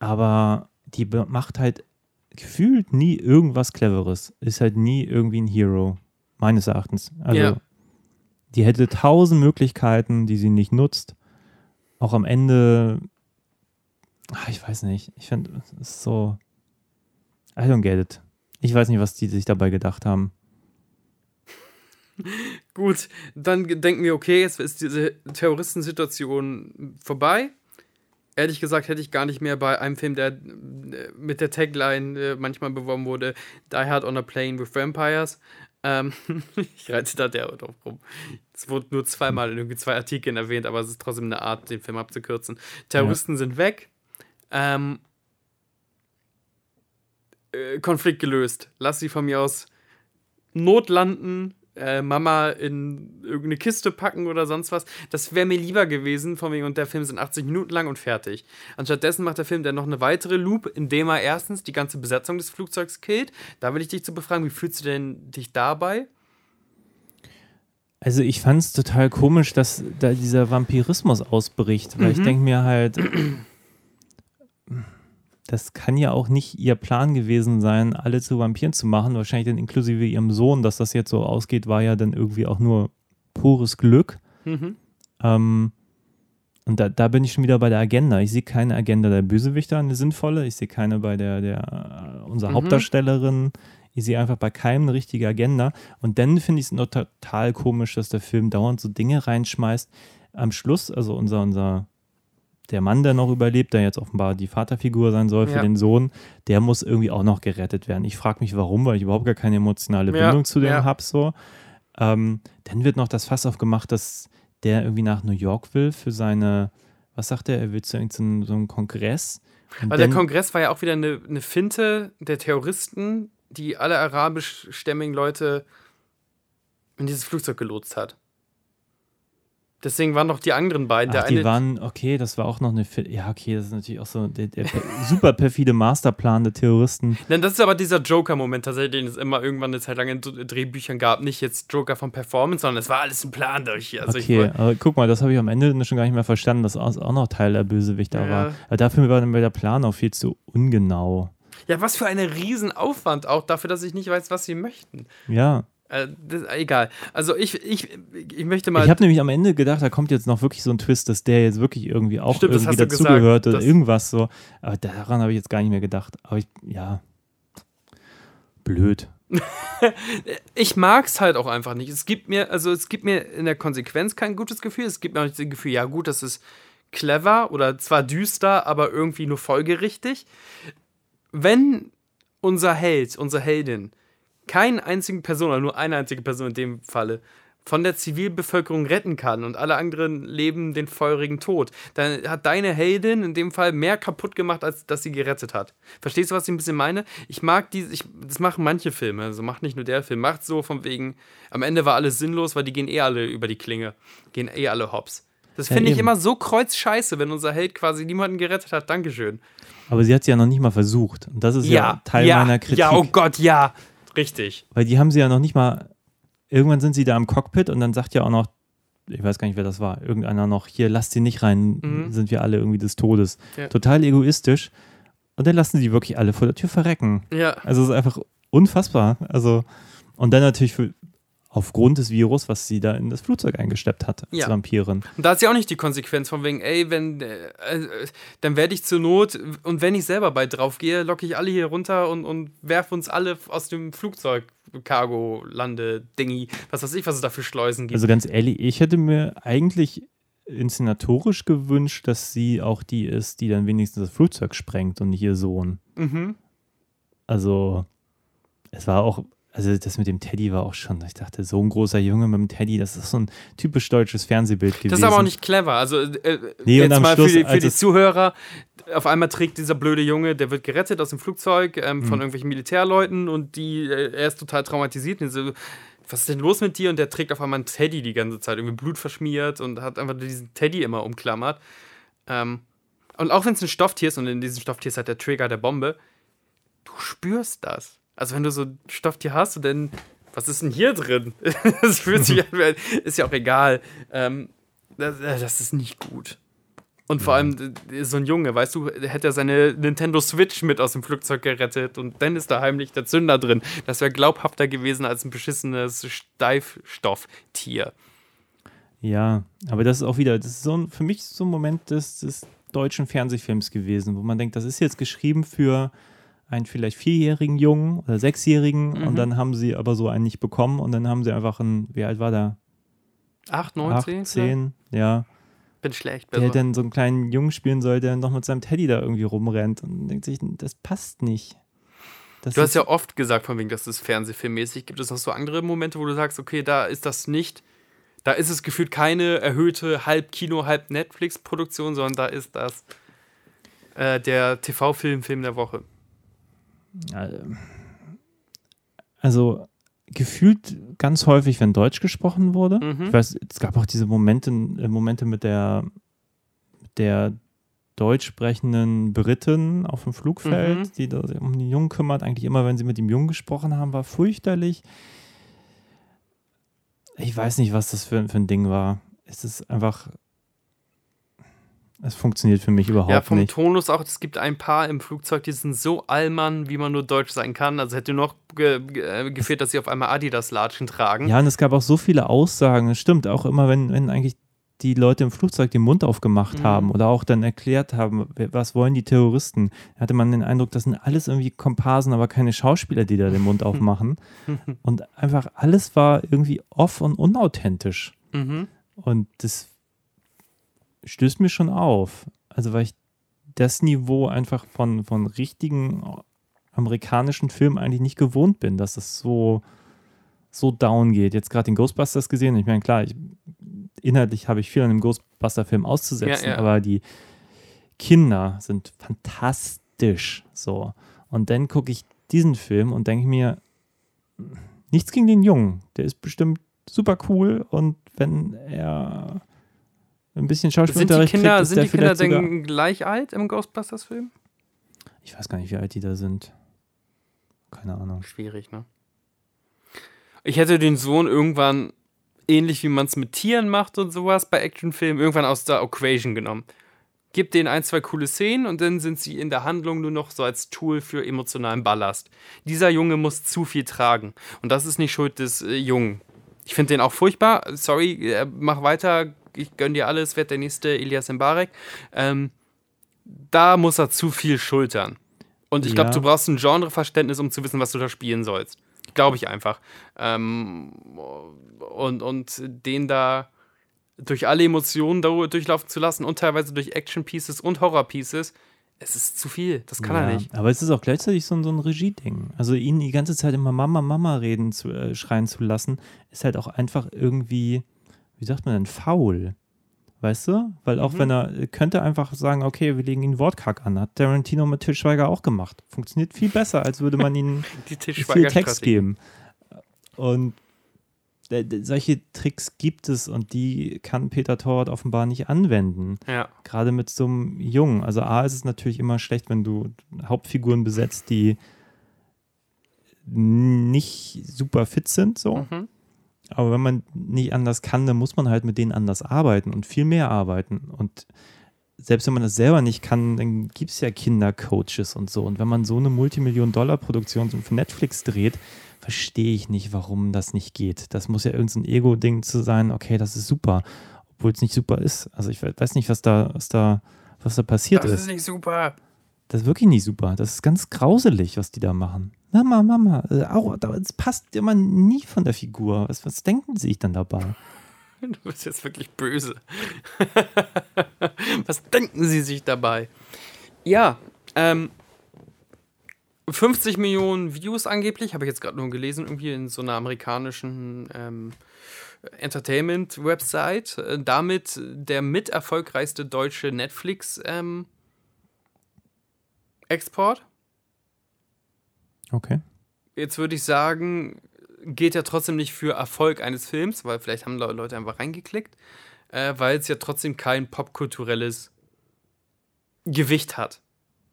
Aber die macht halt gefühlt nie irgendwas Cleveres. Ist halt nie irgendwie ein Hero. Meines Erachtens. Also, Ja. die hätte tausend Möglichkeiten, die sie nicht nutzt. Auch am Ende, ach, ich weiß nicht. Ich finde, es ist so. I don't get it. Ich weiß nicht, was die sich dabei gedacht haben. (laughs) Gut, dann denken wir, okay, jetzt ist diese Terroristensituation vorbei. Ehrlich gesagt hätte ich gar nicht mehr bei einem Film, der äh, mit der Tagline äh, manchmal beworben wurde, Die Hard on a Plane with Vampires. Ähm, (laughs) ich reite da der drauf rum. Es wurde nur zweimal in irgendwie zwei Artikeln erwähnt, aber es ist trotzdem eine Art, den Film abzukürzen. Terroristen sind weg. Ähm, äh, Konflikt gelöst. Lass sie von mir aus notlanden, äh, Mama in irgendeine Kiste packen oder sonst was. Das wäre mir lieber gewesen, von wegen, und der Film sind 80 Minuten lang und fertig. Anstattdessen macht der Film dann noch eine weitere Loop, indem er erstens die ganze Besetzung des Flugzeugs killt. Da will ich dich zu befragen, wie fühlst du denn dich dabei? Also ich fand es total komisch, dass da dieser Vampirismus ausbricht, weil ich denke mir halt, das kann ja auch nicht ihr Plan gewesen sein, alle zu Vampiren zu machen, wahrscheinlich dann inklusive ihrem Sohn, dass das jetzt so ausgeht, war ja dann irgendwie auch nur pures Glück. Mhm. Ähm, und da, da bin ich schon wieder bei der Agenda. Ich sehe keine Agenda der Bösewichter, eine sinnvolle. Ich sehe keine bei der, der äh, unserer Mhm. Hauptdarstellerin. Ich sehe einfach bei keinem eine richtige Agenda. Und dann finde ich es noch total komisch, dass der Film dauernd so Dinge reinschmeißt. Am Schluss, also unser, unser, der Mann, der noch überlebt, der jetzt offenbar die Vaterfigur sein soll für Ja. den Sohn, der muss irgendwie auch noch gerettet werden. Ich frage mich, warum, weil ich überhaupt gar keine emotionale Ja, Bindung zu dem ja. habe. So. Ähm, dann wird noch das Fass aufgemacht, dass der irgendwie nach New York will für seine, was sagt er, er will zu irgendeinem so einem Kongress. Und Aber der Kongress war ja auch wieder eine, eine Finte der Terroristen, die alle arabischstämmigen Leute in dieses Flugzeug gelotst hat. Deswegen waren noch die anderen beiden. Ach, der die eine, waren, okay, das war auch noch eine, ja, okay, das ist natürlich auch so der, der per- super perfide Masterplan der Terroristen. Nein, das ist aber dieser Joker-Moment tatsächlich, den es immer irgendwann eine Zeit lang in Dr- Drehbüchern gab. Nicht jetzt Joker von Performance, sondern es war alles ein Plan durch. Also ich okay, wollt- aber guck mal, das habe ich am Ende schon gar nicht mehr verstanden, dass auch auch noch Teil der Bösewichter Ja. war. Aber dafür war dann der Plan auch viel zu ungenau. ja, was für ein Riesenaufwand auch dafür, dass ich nicht weiß, was sie möchten. Ja. Äh, das, egal. Also ich, ich, ich möchte mal. Ich habe nämlich am Ende gedacht, da kommt jetzt noch wirklich so ein Twist, dass der jetzt wirklich irgendwie auch Stimmt, irgendwie dazugehört oder irgendwas so. Aber daran habe ich jetzt gar nicht mehr gedacht. Aber ich, ja. Blöd. (laughs) ich mag es halt auch einfach nicht. Es gibt mir, also es gibt mir in der Konsequenz kein gutes Gefühl. Es gibt mir auch nicht das Gefühl, ja gut, das ist clever oder zwar düster, aber irgendwie nur folgerichtig. Wenn unser Held, unsere Heldin, keine einzige Person, oder nur eine einzige Person in dem Falle, von der Zivilbevölkerung retten kann und alle anderen leben den feurigen Tod, dann hat deine Heldin in dem Fall mehr kaputt gemacht, als dass sie gerettet hat. Verstehst du, was ich ein bisschen meine? Ich mag diese, ich, das machen manche Filme, also macht nicht nur der Film, macht so von wegen, am Ende war alles sinnlos, weil die gehen eh alle über die Klinge, gehen eh alle hops. Das Ja, finde ich immer so kreuzscheiße, wenn unser Held quasi niemanden gerettet hat. Dankeschön. Aber sie hat es ja noch nicht mal versucht. Und das ist ja, Teil meiner Kritik. Ja, oh Gott, ja. Richtig. Weil die haben sie ja noch nicht mal. Irgendwann sind sie da im Cockpit und dann sagt ja auch noch, ich weiß gar nicht, wer das war, irgendeiner noch, hier, lasst sie nicht rein, Mhm. sind wir alle irgendwie des Todes. Ja. Total egoistisch. Und dann lassen sie die wirklich alle vor der Tür verrecken. Ja. Also es ist einfach unfassbar. Also, und dann natürlich für Aufgrund des Virus, was sie da in das Flugzeug eingeschleppt hat als Ja. Vampirin. Und da ist ja auch nicht die Konsequenz von wegen, ey, wenn, äh, äh, dann werde ich zur Not und wenn ich selber bei drauf gehe, locke ich alle hier runter und, und werfe uns alle aus dem Flugzeug, Cargo, Lande, Dingi, was weiß ich, was es da für Schleusen gibt. Also ganz ehrlich, ich hätte mir eigentlich inszenatorisch gewünscht, dass sie auch die ist, die dann wenigstens das Flugzeug sprengt und nicht ihr Sohn. mhm. Also, es war auch, also das mit dem Teddy war auch schon, ich dachte, so ein großer Junge mit dem Teddy, das ist so ein typisch deutsches Fernsehbild gewesen. Das ist aber auch nicht clever. Also, äh, Nee, und jetzt mal Schluss, für die, für die Zuhörer, auf einmal trägt dieser blöde Junge, der wird gerettet aus dem Flugzeug ähm, Mhm. von irgendwelchen Militärleuten und die, äh, er ist total traumatisiert. Und so, was ist denn los mit dir? Und der trägt auf einmal einen Teddy die ganze Zeit, irgendwie Blut verschmiert und hat einfach diesen Teddy immer umklammert. Ähm, und auch wenn es ein Stofftier ist und in diesem Stofftier ist halt der Trigger der Bombe, du spürst das. Also wenn du so ein Stofftier hast und dann, was ist denn hier drin? (laughs) das fühlt sich an, ist ja auch egal. Ähm, das, das ist nicht gut. Und vor allem äh, so ein Junge, weißt du, hätte er seine Nintendo Switch mit aus dem Flugzeug gerettet und dann ist da heimlich der Zünder drin. Das wäre glaubhafter gewesen als ein beschissenes Steifstofftier. Ja, aber das ist auch wieder, das ist so ein, für mich so ein Moment des, des deutschen Fernsehfilms gewesen, wo man denkt, das ist jetzt geschrieben für einen vielleicht vierjährigen Jungen oder sechsjährigen und dann haben sie aber so einen nicht bekommen und dann haben sie einfach einen, wie alt war der? 8, 9, Acht, 10? zehn, ja. Bin schlecht. Der Also. dann so einen kleinen Jungen spielen soll, der noch mit seinem Teddy da irgendwie rumrennt und denkt sich, das passt nicht. Das Du hast ja oft gesagt, von wegen, das ist Fernsehfilmmäßig. Gibt es noch so andere Momente, wo du sagst, okay, da ist das nicht, da ist es gefühlt keine erhöhte halb Kino, halb Netflix-Produktion, sondern da ist das äh, der TV-Film, Film der Woche. Also gefühlt ganz häufig, wenn Deutsch gesprochen wurde. Mhm. Ich weiß, es gab auch diese Momente, äh, Momente mit der, der deutsch sprechenden Britin auf dem Flugfeld, Mhm. die da sich um den Jungen kümmert. Eigentlich immer, wenn sie mit dem Jungen gesprochen haben, war fürchterlich. Ich weiß nicht, was das für, für ein Ding war. Es ist einfach. Es funktioniert für mich überhaupt Ja, vom nicht. Tonus auch, es gibt ein paar im Flugzeug, die sind so allmann, wie man nur deutsch sein kann. Also hätte noch ge ge äh, gefehlt, dass sie auf einmal Adidas-Latschen tragen. Ja, und es gab auch so viele Aussagen. Es stimmt, auch immer, wenn, wenn eigentlich die Leute im Flugzeug den Mund aufgemacht Mhm. haben oder auch dann erklärt haben, was wollen die Terroristen, hatte man den Eindruck, das sind alles irgendwie Komparsen, aber keine Schauspieler, die da den Mund (laughs) aufmachen. (laughs) und einfach alles war irgendwie off und unauthentisch. Mhm. Und das stößt mir schon auf. Also, weil ich das Niveau einfach von, von richtigen amerikanischen Filmen eigentlich nicht gewohnt bin, dass es so, so down geht. Jetzt gerade den Ghostbusters gesehen. Ich meine, klar, ich, inhaltlich habe ich viel an dem Ghostbuster-Film auszusetzen, Ja, ja. aber die Kinder sind fantastisch. So. Und dann gucke ich diesen Film und denke mir, nichts gegen den Jungen. Der ist bestimmt super cool und wenn er ein bisschen Sind die Schauspielunterricht Kinder, kriegt, sind die Kinder denn gleich alt im Ghostbusters-Film? Ich weiß gar nicht, wie alt die da sind. Keine Ahnung. Schwierig, ne? Ich hätte den Sohn irgendwann, ähnlich wie man es mit Tieren macht und sowas bei Actionfilmen, irgendwann aus der Equation genommen. Gib denen ein, zwei coole Szenen und dann sind sie in der Handlung nur noch so als Tool für emotionalen Ballast. Dieser Junge muss zu viel tragen. Und das ist nicht Schuld des äh, Jungen. Ich finde den auch furchtbar. Sorry, äh, mach weiter. Ich gönn dir alles, werd der nächste Elias Mbarek. Ähm, da muss er zu viel schultern. Und ich glaube, Ja. du brauchst ein Genreverständnis, um zu wissen, was du da spielen sollst. Glaube ich einfach. Ähm, und, und den da durch alle Emotionen durchlaufen zu lassen und teilweise durch Action-Pieces und Horror-Pieces, es ist zu viel. Das kann er Ja, nicht. Aber es ist auch gleichzeitig so, ein- so ein Regieding. Also ihn die ganze Zeit immer Mama, Mama reden zu, äh, schreien zu lassen, ist halt auch einfach irgendwie, wie sagt man denn, faul. Weißt du? Weil auch Mhm. wenn er, könnte einfach sagen, okay, wir legen ihn Wortkack an. Hat Tarantino mit Til Schweiger auch gemacht. Funktioniert viel besser, als würde man ihn (laughs) Die viel Text geben. Und äh, solche Tricks gibt es und die kann Peter Torwart offenbar nicht anwenden. Ja. Gerade mit so einem Jungen. Also A ist es natürlich immer schlecht, wenn du Hauptfiguren besetzt, die nicht super fit sind, so. Mhm. Aber wenn man nicht anders kann, dann muss man halt mit denen anders arbeiten und viel mehr arbeiten. Und selbst wenn man das selber nicht kann, dann gibt es ja Kindercoaches und so. Und wenn man so eine Multimillion-Dollar-Produktion für Netflix dreht, verstehe ich nicht, warum das nicht geht. Das muss ja irgendein so Ego-Ding zu sein, okay, das ist super, obwohl es nicht super ist. Also ich weiß nicht, was da, was da, was da passiert Das ist. ist nicht super. Das ist wirklich nicht super. Das ist ganz grauselig, was die da machen. Mama, Mama, äh, es passt immer nie von der Figur. Was, was denken sie sich dann dabei? (laughs) Du bist jetzt wirklich böse. (laughs) Was denken Sie sich dabei? Ja, ähm, 50 Millionen Views angeblich, habe ich jetzt gerade nur gelesen, irgendwie in so einer amerikanischen ähm, Entertainment-Website. Äh, damit der mit erfolgreichste deutsche Netflix-Export. Okay. Jetzt würde ich sagen, geht ja trotzdem nicht für Erfolg eines Films, weil vielleicht haben Le- Leute einfach reingeklickt, äh, weil es ja trotzdem kein popkulturelles Gewicht hat.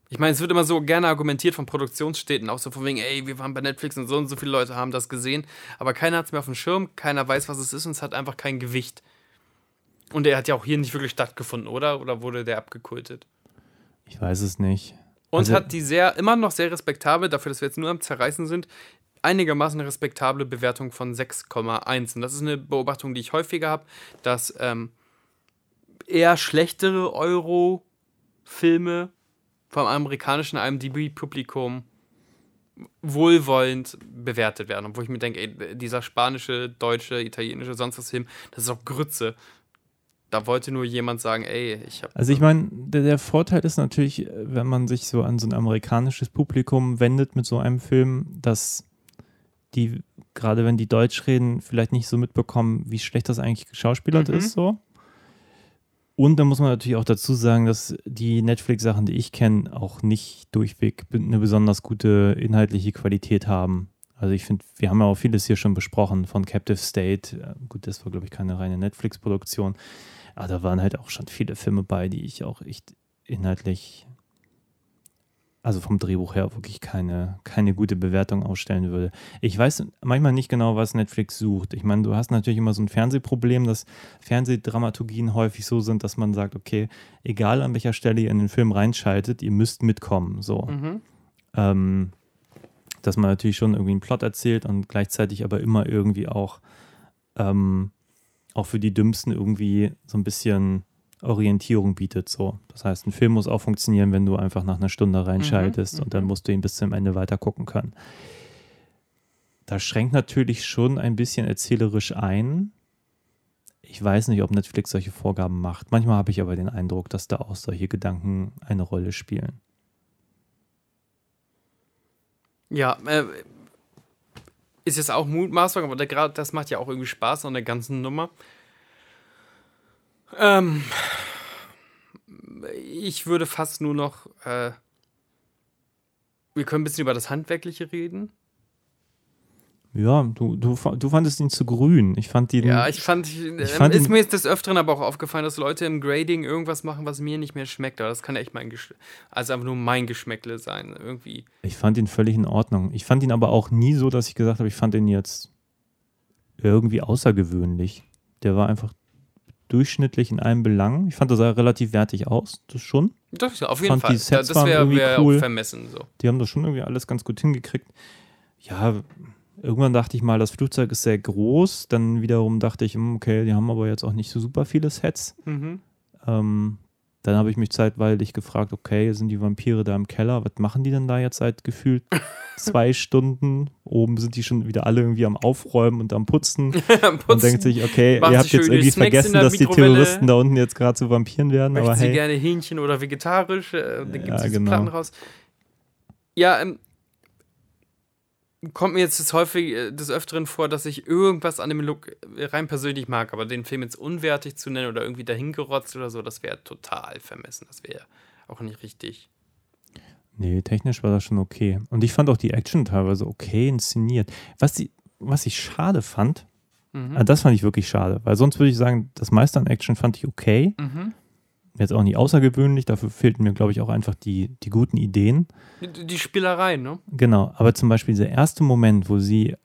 Ich meine, es wird immer so gerne argumentiert von Produktionsstädten, auch so von wegen, ey, wir waren bei Netflix und so und so viele Leute haben das gesehen, aber keiner hat es mehr auf dem Schirm, keiner weiß, was es ist und es hat einfach kein Gewicht. Und er hat ja auch hier nicht wirklich stattgefunden, oder? Oder wurde der abgekultet? Ich weiß es nicht. Und Also- hat die sehr, immer noch sehr respektabel, dafür, dass wir jetzt nur am Zerreißen sind, einigermaßen respektable Bewertung von 6,1. Und das ist eine Beobachtung, die ich häufiger habe, dass ähm, eher schlechtere Euro-Filme vom amerikanischen IMDb-Publikum wohlwollend bewertet werden. Wo ich mir denke, ey, dieser spanische, deutsche, italienische, sonst was Film, das ist doch Grütze. Da wollte nur jemand sagen, ey, ich habe Also ich meine, der, der Vorteil ist natürlich, äh, wenn man sich so an so ein amerikanisches Publikum wendet mit so einem Film, dass die, gerade wenn die Deutsch reden, vielleicht nicht so mitbekommen, wie schlecht das eigentlich geschauspielert Mhm. ist so. Und dann muss man natürlich auch dazu sagen, dass die Netflix-Sachen, die ich kenne, auch nicht durchweg eine besonders gute inhaltliche Qualität haben. Also ich finde, wir haben ja auch vieles hier schon besprochen von Captive State. Äh, Gut, das war, glaube ich, keine reine Netflix-Produktion. Aber da waren halt auch schon viele Filme bei, die ich auch echt inhaltlich, also vom Drehbuch her wirklich keine, keine gute Bewertung ausstellen würde. Ich weiß manchmal nicht genau, was Netflix sucht. Ich meine, du hast natürlich immer so ein Fernsehproblem, dass Fernsehdramaturgien häufig so sind, dass man sagt, okay, egal an welcher Stelle ihr in den Film reinschaltet, ihr müsst mitkommen. So. Mhm. Ähm, dass man natürlich schon irgendwie einen Plot erzählt und gleichzeitig aber immer irgendwie auch, ähm, auch für die Dümmsten irgendwie so ein bisschen Orientierung bietet. So. Das heißt, ein Film muss auch funktionieren, wenn du einfach nach einer Stunde reinschaltest Mhm, und dann musst du ihn bis zum Ende weiter gucken können. Das schränkt natürlich schon ein bisschen erzählerisch ein. Ich weiß nicht, ob Netflix solche Vorgaben macht. Manchmal habe ich aber den Eindruck, dass da auch solche Gedanken eine Rolle spielen. Ja, äh, ist jetzt auch Mutmaßung, aber grad das macht ja auch irgendwie Spaß an der ganzen Nummer. Ähm, ich würde fast nur noch. Äh, wir können ein bisschen über das Handwerkliche reden. Ja, du, du, du fandest ihn zu grün. Ich fand ihn. Ja, ich fand, ich, fand ist ihn- mir jetzt des Öfteren aber auch aufgefallen, dass Leute im Grading irgendwas machen, was mir nicht mehr schmeckt. Aber das kann echt mein Gesch also einfach nur mein Geschmäckle sein. Irgendwie. Ich fand ihn völlig in Ordnung. Ich fand ihn aber auch nie so, dass ich gesagt habe, ich fand ihn jetzt irgendwie außergewöhnlich. Der war einfach durchschnittlich in allen Belangen. Ich fand, er sah relativ wertig aus. Das schon. Doch, auf jeden Fand Fall. die Sets das wäre wär cool. auch vermessen. So. Die haben das schon irgendwie alles ganz gut hingekriegt. Ja, irgendwann dachte ich mal, das Flugzeug ist sehr groß. Dann wiederum dachte ich, hm, okay, die haben aber jetzt auch nicht so super viele Sets. Mhm. Ähm, dann habe ich mich zeitweilig gefragt, okay, sind die Vampire da im Keller? Was machen die denn da jetzt seit gefühlt (laughs) zwei Stunden? Oben sind die schon wieder alle irgendwie am Aufräumen und am Putzen. (laughs) Und denkt sich, okay, Machen ihr habt jetzt irgendwie Snacks vergessen, dass die. Terroristen da unten jetzt gerade zu Vampiren werden. Möchten aber Sie hey, gerne Hähnchen oder vegetarisch? Äh, dann gibt Ja, es diese genau. Platten raus. Ja, ähm, kommt mir jetzt das häufig äh, des Öfteren vor, dass ich irgendwas an dem Look äh, rein persönlich mag, aber den Film jetzt unwertig zu nennen oder irgendwie dahingerotzt oder so, das wäre total vermessen. Das wäre auch nicht richtig. Nee, technisch war das schon okay. Und ich fand auch die Action teilweise okay inszeniert. Was, die, was ich schade fand, Mhm. ah, das fand ich wirklich schade, weil sonst würde ich sagen, das meiste an Action fand ich okay. Mhm. Jetzt auch nicht außergewöhnlich, dafür fehlten mir, glaube ich, auch einfach die, die guten Ideen. Die, die Spielerei, ne? Genau, aber zum Beispiel dieser erste Moment, wo sie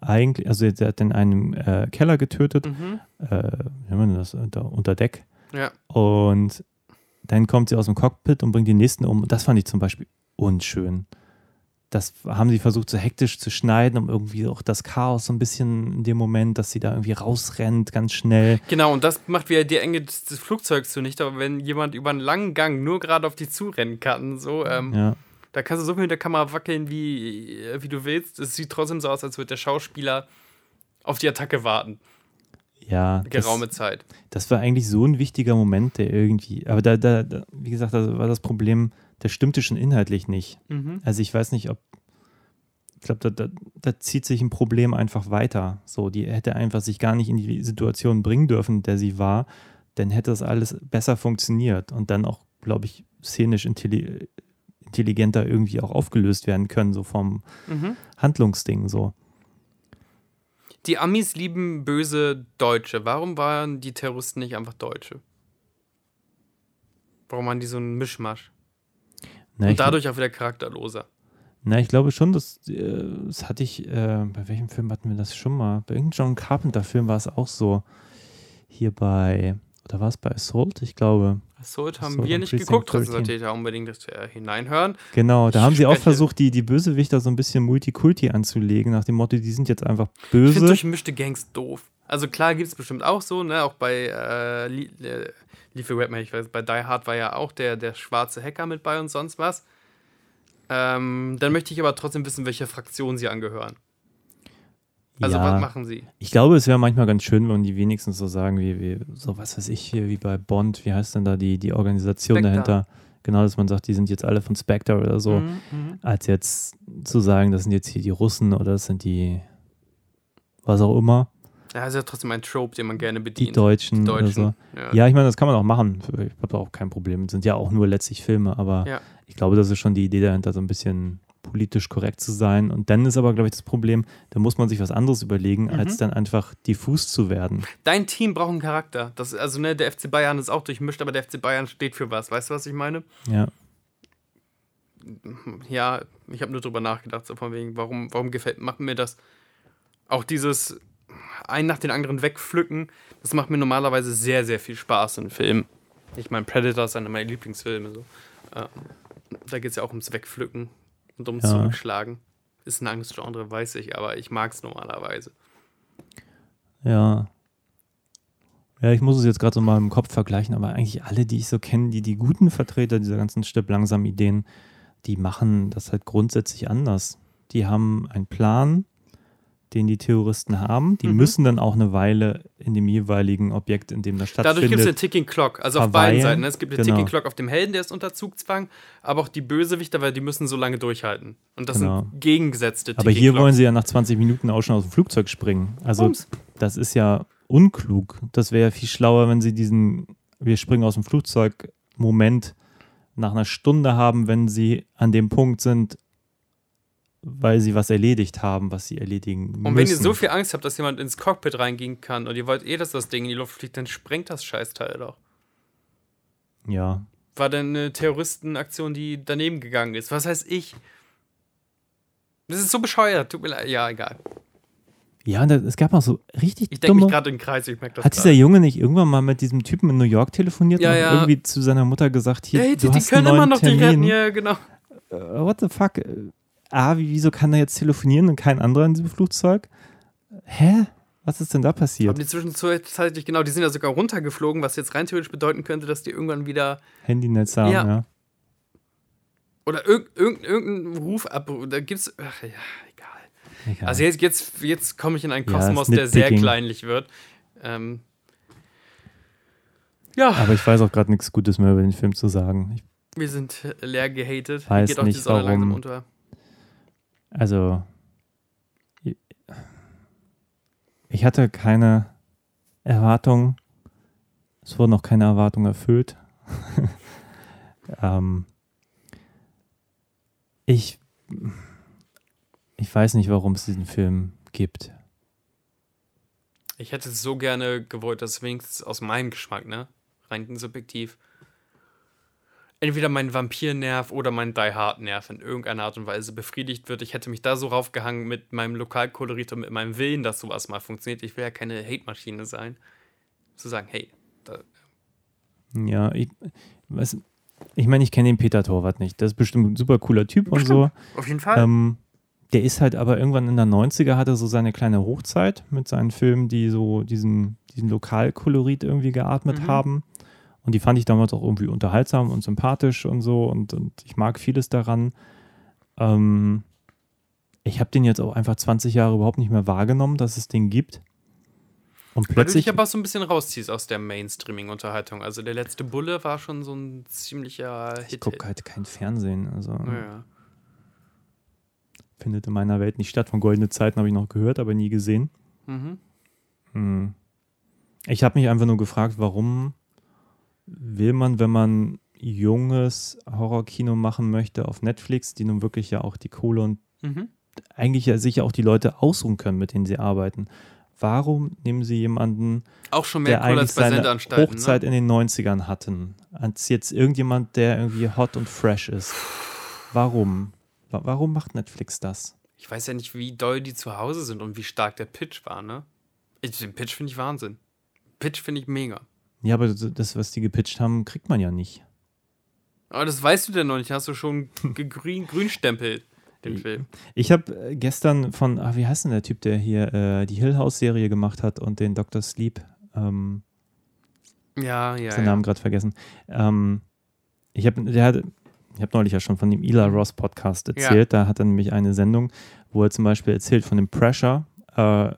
eigentlich, also sie hat in einem äh, Keller getötet, Mhm. äh, wie nennt man das, unter, unter Deck. Ja. Und dann kommt sie aus dem Cockpit und bringt die nächsten um. Und das fand ich zum Beispiel unschön. Das haben sie versucht, so hektisch zu schneiden, um irgendwie auch das Chaos so ein bisschen in dem Moment, dass sie da irgendwie rausrennt, ganz schnell. Genau, und das macht wieder die Enge des, des Flugzeugs zunichte. Aber wenn jemand über einen langen Gang nur gerade auf die zurennen kann, so, ähm, Ja. da kannst du so viel mit der Kamera wackeln, wie, wie du willst. Es sieht trotzdem so aus, als würde der Schauspieler auf die Attacke warten. Ja, das, Geraume Zeit. das war eigentlich so ein wichtiger Moment, der irgendwie, aber da, da, da wie gesagt, da war das Problem, der stimmte schon inhaltlich nicht. Mhm. Also ich weiß nicht, ob, ich glaube, da, da, da zieht sich ein Problem einfach weiter. So, die hätte einfach sich gar nicht in die Situation bringen dürfen, in der sie war, dann hätte das alles besser funktioniert und dann auch, glaube ich, szenisch intelli intelligenter irgendwie auch aufgelöst werden können, so vom Mhm. Handlungsding so. Die Amis lieben böse Deutsche. Warum waren die Terroristen nicht einfach Deutsche? Warum waren die so ein Mischmasch? Na, Und ich, dadurch auch wieder charakterloser. na, ich glaube schon, dass, äh, das hatte ich, äh, bei welchem Film hatten wir das schon mal? Bei irgendeinem John Carpenter-Film war es auch so. Hier bei, oder war es bei Assault? Ich glaube. Assault haben Assault wir nicht geguckt, das 13. natürlich auch unbedingt wir hineinhören. Genau, da haben sie auch versucht, die, die Bösewichter so ein bisschen Multikulti anzulegen, nach dem Motto, die sind jetzt einfach Ich finde böse. durchmischte Gangs doof. Also klar gibt es bestimmt auch so, ne? Auch bei äh, Lie- äh, Leafy Redman, ich weiß, bei Die Hard war ja auch der, der schwarze Hacker mit bei und sonst was. Ähm, dann möchte ich aber trotzdem wissen, welcher Fraktion sie angehören. Also ja, was machen sie? ich glaube, es wäre manchmal ganz schön, wenn die wenigstens so sagen, wie, wie so was weiß ich, hier, wie bei Bond, wie heißt denn da die, die Organisation Spectre. dahinter? Genau, dass man sagt, die sind jetzt alle von Spectre oder so, Mhm, mhm. als jetzt zu sagen, das sind jetzt hier die Russen oder das sind die, was auch immer, Ja, ist ja trotzdem ein Trope, den man gerne die bedient. Deutschen, Die oder so. Deutschen. Ja. Ja, ich meine, das kann man auch machen. Ich habe da auch kein Problem. Es sind ja auch nur letztlich Filme, aber Ja. ich glaube, das ist schon die Idee dahinter, so ein bisschen politisch korrekt zu sein. Und dann ist aber, glaube ich, das Problem, da muss man sich was anderes überlegen, Mhm. als dann einfach diffus zu werden. Dein Team braucht einen Charakter. Das, also, ne, der FC Bayern ist auch durchmischt, aber der FC Bayern steht für was. Weißt du, was ich meine? Ja, Ja, ich habe nur drüber nachgedacht, so von wegen, warum, warum gefällt macht mir das? Auch dieses einen nach den anderen wegpflücken, das macht mir normalerweise sehr, sehr viel Spaß in Filmen. Ich meine, Predator ist einer meiner Lieblingsfilme. So. Ähm, da geht es ja auch ums Wegpflücken und ums Ja. Zurückschlagen. Ist ein Angstgenre, weiß ich, aber ich mag es normalerweise. ja. Ja, ich muss es jetzt gerade so mal im Kopf vergleichen, aber eigentlich alle, die ich so kenne, die die guten Vertreter dieser ganzen Stipp langsam Ideen, die machen das halt grundsätzlich anders. Die haben einen Plan, den die Terroristen haben. Die Mhm. müssen dann auch eine Weile in dem jeweiligen Objekt, in dem das stattfindet. Dadurch gibt es eine Ticking Clock, also auf beiden Seiten. Ne? Es gibt eine Genau. Ticking Clock auf dem Helden, der ist unter Zugzwang, aber auch die Bösewichter, weil die müssen so lange durchhalten. Und das Genau. sind gegengesetzte Aber hier wollen sie ja nach 20 Minuten auch schon aus dem Flugzeug springen. Also Bums. das ist ja unklug. Das wäre ja viel schlauer, wenn sie diesen wir springen aus dem Flugzeug Moment nach einer Stunde haben, wenn sie an dem Punkt sind, weil sie was erledigt haben, was sie erledigen müssen. Und wenn ihr so viel Angst habt, dass jemand ins Cockpit reingehen kann und ihr wollt eh, dass das Ding in die Luft fliegt, dann sprengt das Scheißteil doch. ja, War denn eine Terroristenaktion, die daneben gegangen ist? Was heißt ich? Das ist so bescheuert. Tut mir leid. Ja, egal. ja, und es gab auch so richtig Ich denke mich gerade in den Kreis. Ich merke das Hat dieser grad. Junge nicht irgendwann mal mit diesem Typen in New York telefoniert Ja, und ja. irgendwie zu seiner Mutter gesagt, hier, Ja, die, du die hast können einen immer neuen noch Termin. die retten. Ja, genau. äh, what the fuck? A, wie- wieso kann er jetzt telefonieren und kein anderer in diesem Flugzeug? Hä? Was ist denn da Haben passiert? die zwischenzeitlich, genau, die sind ja sogar runtergeflogen, was jetzt rein theoretisch bedeuten könnte, dass die irgendwann wieder Handynetz haben, Ja. ja. Oder irg irg irgendein Ruf ab. Da gibt's. Ach ja, egal. Egal. Also jetzt, jetzt, jetzt komme ich in einen Ja, Kosmos, ist der sehr kleinlich wird. Ähm, ja, Aber ich weiß auch gerade nichts Gutes mehr über den Film zu sagen. Ich, wir sind leer gehatet. Weiß Geht auch die nicht, Sonne langsam warum. unter. Also, ich hatte keine Erwartungen. Es wurden auch keine Erwartungen erfüllt. (laughs) ähm, ich, ich weiß nicht, warum es diesen Film gibt. Ich hätte so gerne gewollt, dass wenigstens aus meinem Geschmack, ne? Rein subjektiv. Entweder mein Vampirnerv oder mein Die Hard-Nerv in irgendeiner Art und Weise befriedigt wird. Ich hätte mich da so raufgehangen mit meinem Lokalkolorit und mit meinem Willen, dass sowas mal funktioniert. Ich will ja keine Hate-Maschine sein. Zu sagen, hey, da, Ja, ich, was, ich meine, ich kenne den Peter Torwart nicht. Das ist bestimmt ein super cooler Typ und so. Auf jeden Fall. Ähm, der ist halt aber irgendwann in der 90er hatte so seine kleine Hochzeit mit seinen Filmen, die so diesen, diesen Lokalkolorit irgendwie geatmet Mhm. haben. Und die fand ich damals auch irgendwie unterhaltsam und sympathisch und so. Und, und ich mag vieles daran. Ähm, ich habe den jetzt auch einfach 20 Jahre überhaupt nicht mehr wahrgenommen, dass es den gibt. Und Weil du plötzlich. dich aber so ein bisschen rausziehst aus der Mainstreaming-Unterhaltung. Also der letzte Bulle war schon so ein ziemlicher ich Hit. gucke halt kein Fernsehen. Also Ja. findet in meiner Welt nicht statt. Von Goldene Zeiten habe ich noch gehört, aber nie gesehen. Mhm. Hm. Ich habe mich einfach nur gefragt, warum will man, wenn man junges Horrorkino machen möchte auf Netflix, die nun wirklich ja auch die Kohle und Mhm. eigentlich ja sicher auch die Leute ausruhen können, mit denen sie arbeiten. Warum nehmen sie jemanden, Auch schon mehr der Kohle eigentlich seine Sendeanstalten. Hochzeit Ne? in den 90ern hatten, als jetzt irgendjemand, der irgendwie hot und fresh ist? Warum? Wa- Warum macht Netflix das? Ich weiß ja nicht, wie doll die zu Hause sind und wie stark der Pitch war, ne? Ich, den Pitch finde ich Wahnsinn. Pitch finde ich mega. Ja, aber das, was die gepitcht haben, kriegt man ja nicht. Aber das weißt du denn noch nicht. Hast du schon (laughs) gegrün, grünstempelt, den Film. Ich habe gestern von, ah, wie heißt denn der Typ, der hier äh, die Hill House-Serie gemacht hat und den Dr. Sleep, ähm, Ja, ja. den ja. Namen gerade vergessen. Ähm, ich habe habe neulich ja schon von dem Eli Ross Podcast erzählt. Da hat er nämlich eine Sendung, wo er zum Beispiel erzählt von dem Pressure äh,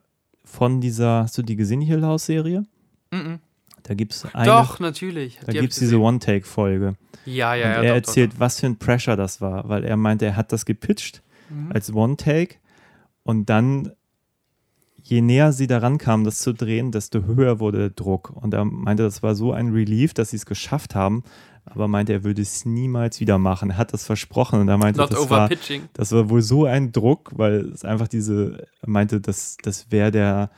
von dieser, hast du die gesehen, die Hill House-Serie? Mhm. Da gibt es eine, Doch, natürlich. da Die gibt es diese. One-Take-Folge. Ja, ja, und ja. er doch, erzählt, Doch, was für ein Pressure das war, weil er meinte, er hat das gepitcht Mhm. als One-Take und dann, je näher sie daran kamen, das zu drehen, desto höher wurde der Druck. Und er meinte, das war so ein Relief, dass sie es geschafft haben, aber meinte, er würde es niemals wieder machen. Er hat das versprochen und er meinte. Not das war, das war wohl so ein Druck, weil es einfach diese, er meinte, das, das wäre der,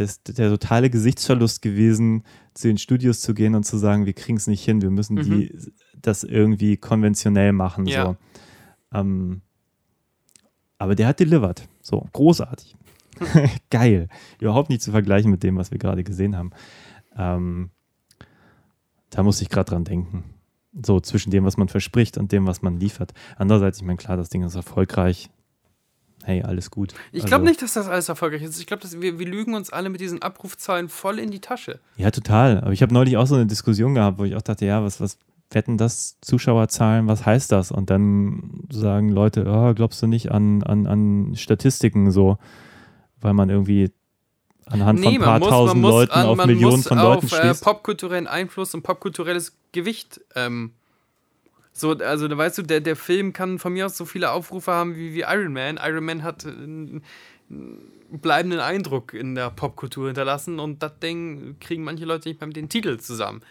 das, der totale Gesichtsverlust gewesen, zu den Studios zu gehen und zu sagen, wir kriegen es nicht hin, wir müssen die, das irgendwie konventionell machen. Ja. So. Ähm, aber der hat delivered. So, großartig. (laughs) Geil. Überhaupt nicht zu vergleichen mit dem, was wir gerade gesehen haben. Ähm, da muss ich gerade dran denken. So zwischen dem, was man verspricht und dem, was man liefert. Andererseits, ich meine, klar, das Ding ist erfolgreich. Hey, alles gut. Ich Also, glaube nicht, dass das alles erfolgreich ist. Ich glaube, wir, wir lügen uns alle mit diesen Abrufzahlen voll in die Tasche. Ja, total. Aber ich habe neulich auch so eine Diskussion gehabt, wo ich auch dachte, ja, was, was wetten das Zuschauerzahlen, was heißt das? Und dann sagen Leute, oh, glaubst du nicht an, an, an Statistiken so, weil man irgendwie anhand von ein paar tausend Leuten an- auf Millionen muss von Leuten auf äh, schließt. popkulturellen Einfluss und popkulturelles Gewicht. Ähm, so, also da weißt du, der, der Film kann von mir aus so viele Aufrufe haben wie, wie Iron Man. Iron Man hat äh, einen bleibenden Eindruck in der Popkultur hinterlassen und das Ding kriegen manche Leute nicht mal mit den Titel zusammen.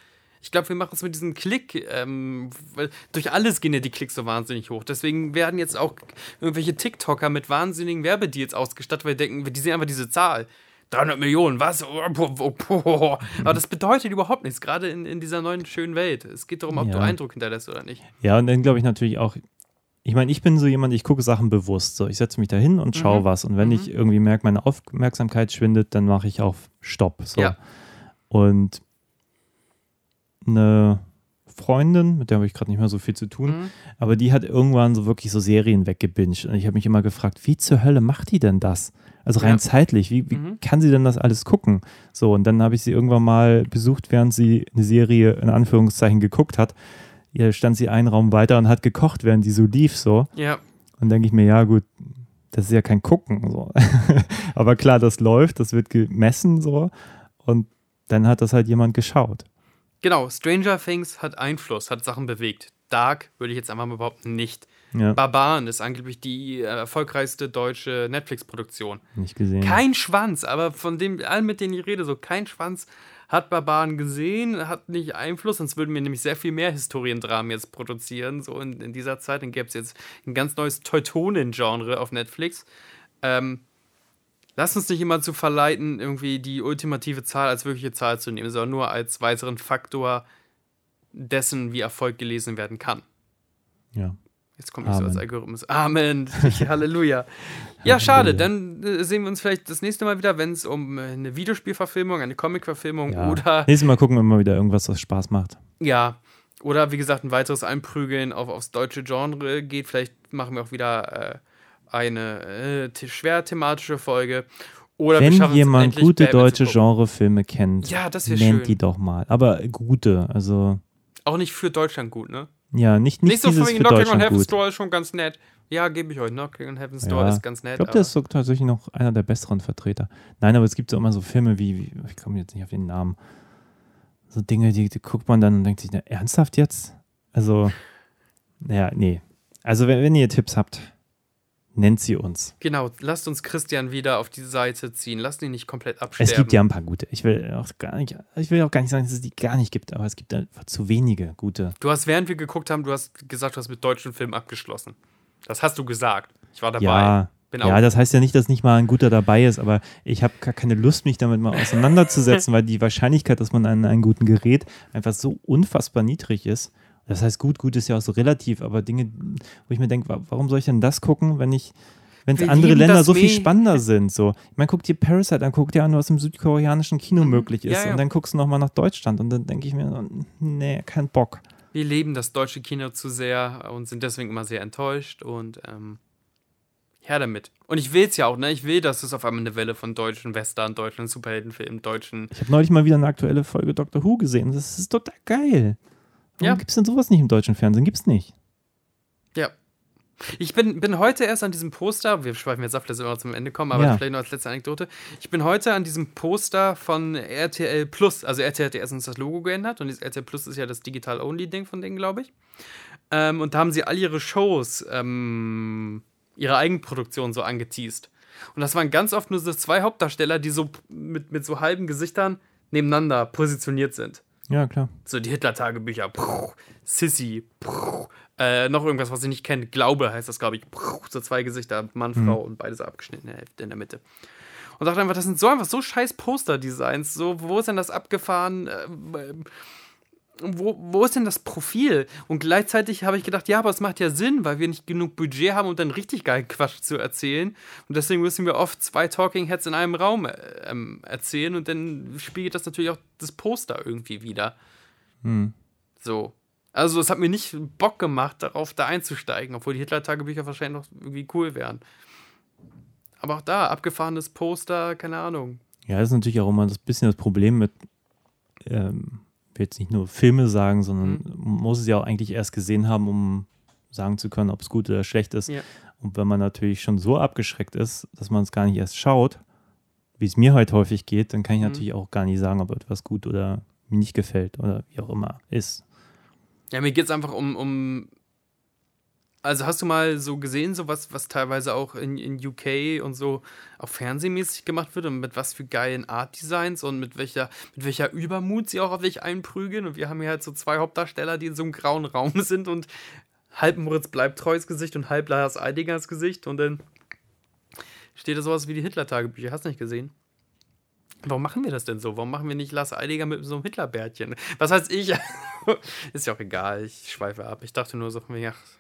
Ich glaube, wir machen es mit diesem Klick, ähm, weil durch alles gehen ja die Klicks so wahnsinnig hoch. Deswegen werden jetzt auch irgendwelche TikToker mit wahnsinnigen Werbedeals ausgestattet, weil die denken, die sehen einfach diese Zahl. 300 Millionen, was? Aber das bedeutet überhaupt nichts, gerade in, in dieser neuen schönen Welt. Es geht darum, ob Ja. du Eindruck hinterlässt oder nicht. Ja, und dann glaube ich natürlich auch, ich meine, ich bin so jemand, ich gucke Sachen bewusst. So, ich setze mich da hin und schaue Mhm. was. Und wenn Mhm. ich irgendwie merke, meine Aufmerksamkeit schwindet, dann mache ich auf Stopp. So. Ja. Und eine Freundin, mit der habe ich gerade nicht mehr so viel zu tun, Mhm. aber die hat irgendwann so wirklich so Serien weggebinged. Und ich habe mich immer gefragt, wie zur Hölle macht die denn das? Also rein Ja. zeitlich, wie, wie Mhm. kann sie denn das alles gucken? So, und dann habe ich sie irgendwann mal besucht, während sie eine Serie in Anführungszeichen geguckt hat. Hier stand sie einen Raum weiter und hat gekocht, während die so lief, so. Ja, Und denke ich mir, ja gut, das ist ja kein Gucken, so. (laughs) Aber klar, das läuft, das wird gemessen, so. Und dann hat das halt jemand geschaut. genau. Stranger Things hat Einfluss, hat Sachen bewegt. Dark würde ich jetzt einfach mal behaupten, nicht. Ja, Barbaren ist angeblich die äh, erfolgreichste deutsche Netflix-Produktion. nicht gesehen. Kein Schwanz, aber von dem, allen, mit denen ich rede, so kein Schwanz hat Barbaren gesehen, hat nicht Einfluss, sonst würden wir nämlich sehr viel mehr Historiendramen jetzt produzieren, so in, in dieser Zeit. Dann gäbe es jetzt ein ganz neues Teutonen-Genre auf Netflix. Ähm, lasst uns nicht immer zu verleiten, irgendwie die ultimative Zahl als wirkliche Zahl zu nehmen, sondern nur als weiteren Faktor dessen, wie Erfolg gelesen werden kann. Ja. Jetzt komme ich so als Amen. Algorithmus. Amen. (laughs) Halleluja. Ja, schade. Dann äh, sehen wir uns vielleicht das nächste Mal wieder, wenn es um äh, eine Videospielverfilmung, eine Comic-Verfilmung ja. oder Nächstes Mal gucken wir mal wieder irgendwas, was Spaß macht. ja, Oder wie gesagt, ein weiteres Einprügeln auf, aufs deutsche Genre geht. Vielleicht machen wir auch wieder äh, eine äh, schwer thematische Folge. Oder Wenn jemand gute Batman deutsche. Genrefilme kennt, Ja, nennt schön. die doch mal. Aber gute, also Auch nicht für Deutschland gut, ne? Ja, nicht, nicht, Nicht, so dieses von wegen für Knocking on Heaven's. Door ist schon ganz nett. Ja, gebe ich euch. Knocking on Heaven's Door Ja, ist ganz nett. Ich glaube, der ist so tatsächlich noch einer der besseren Vertreter. Nein, aber es gibt so immer so Filme wie, wie ich komme jetzt nicht auf den Namen, so Dinge, die, die guckt man dann und denkt sich, na, ernsthaft jetzt? Also, ja, nee. Also, wenn, wenn ihr Tipps habt, nennt sie uns. Genau, lasst uns Christian wieder auf die Seite ziehen. Lasst ihn nicht komplett absterben. Es gibt ja ein paar gute. Ich will auch gar nicht, ich will auch gar nicht sagen, dass es die gar nicht gibt, aber es gibt einfach zu wenige gute. Du hast, während wir geguckt haben, du hast gesagt, du hast mit deutschen Filmen abgeschlossen. Das hast du gesagt. Ich war dabei. Ja, Bin ja, das heißt ja nicht, dass nicht mal ein guter dabei ist, aber ich habe gar keine Lust, mich damit mal auseinanderzusetzen, (laughs) weil die Wahrscheinlichkeit, dass man an einen guten Gerät einfach so unfassbar niedrig ist. Das heißt, gut, gut ist ja auch so relativ, aber Dinge, wo ich mir denke, wa- warum soll ich denn das gucken, wenn ich, wenn Wir andere Länder so viel spannender sind? So, ich meine, guck dir Parasite an, guck dir an, was im südkoreanischen Kino möglich ist, Mhm. Ja, ja. und dann guckst du nochmal nach Deutschland und dann denke ich mir, nee, kein Bock. Wir leben das deutsche Kino zu sehr und sind deswegen immer sehr enttäuscht und ähm, her damit. Und ich will es ja auch, ne? Ich will, dass es auf einmal eine Welle von deutschen Western, deutschen Superheldenfilmen, deutschen. Ich habe neulich mal wieder eine aktuelle Folge Doctor Who gesehen. Das ist total geil. Warum Ja. gibt es denn sowas nicht im deutschen Fernsehen? Gibt's nicht. Ja. Ich bin, bin heute erst an diesem Poster, wir schweifen jetzt ab, dass wir immer zum Ende kommen, aber Ja. vielleicht noch als letzte Anekdote. Ich bin heute an diesem Poster von RTL Plus, also RTL hat erstens das Logo geändert und RTL Plus ist ja das Digital-Only-Ding von denen, glaube ich. Ähm, und da haben sie all ihre Shows, ähm, ihre Eigenproduktion so angeteased. Und das waren ganz oft nur so zwei Hauptdarsteller, die so mit, mit so halben Gesichtern nebeneinander positioniert sind. Ja, klar. So die Hitler-Tagebücher, Sissy, äh, noch irgendwas, was ich nicht kenne. Glaube heißt das, glaube ich. Puh, So zwei Gesichter, Mann, Frau und beide so abgeschnitten in der Hälfte in der Mitte. Und dachte einfach, das sind so einfach so scheiß Poster-Designs. So, wo ist denn das abgefahren? Äh, wo, wo ist denn das Profil? Und gleichzeitig habe ich gedacht, ja, aber es macht ja Sinn, weil wir nicht genug Budget haben, um dann richtig geilen Quatsch zu erzählen. Und deswegen müssen wir oft zwei Talking Heads in einem Raum äh, ähm, erzählen und dann spiegelt das natürlich auch das Poster irgendwie wieder. So. Also, es hat mir nicht Bock gemacht, darauf da einzusteigen, obwohl die Hitler-Tagebücher wahrscheinlich noch irgendwie cool wären. Aber auch da, abgefahrenes Poster, keine Ahnung. Ja, das ist natürlich auch immer das bisschen das Problem mit, ähm, will jetzt nicht nur Filme sagen, sondern Mhm. muss es ja auch eigentlich erst gesehen haben, um sagen zu können, ob es gut oder schlecht ist. Ja. Und wenn man natürlich schon so abgeschreckt ist, dass man es gar nicht erst schaut, wie es mir halt häufig geht, dann kann Mhm. ich natürlich auch gar nicht sagen, ob etwas gut oder mir nicht gefällt oder wie auch immer ist. Ja, mir geht es einfach um, um. Also hast du mal so gesehen, so was, was teilweise auch in, in UK und so auch fernsehmäßig gemacht wird und mit was für geilen Art-Designs und mit welcher, mit welcher Übermut sie auch auf dich einprügeln. Und wir haben hier halt so zwei Hauptdarsteller, die in so einem grauen Raum (laughs) sind und halb Moritz Bleibtreus Gesicht und halb Lars Eidingers Gesicht und dann steht da sowas wie die Hitler-Tagebücher. Hast du nicht gesehen? Warum machen wir das denn so? Warum machen wir nicht Lars Eidinger mit so einem Hitlerbärtchen? Was heißt ich? (laughs) Ist ja auch egal, ich schweife ab. Ich dachte nur so von mir, ach,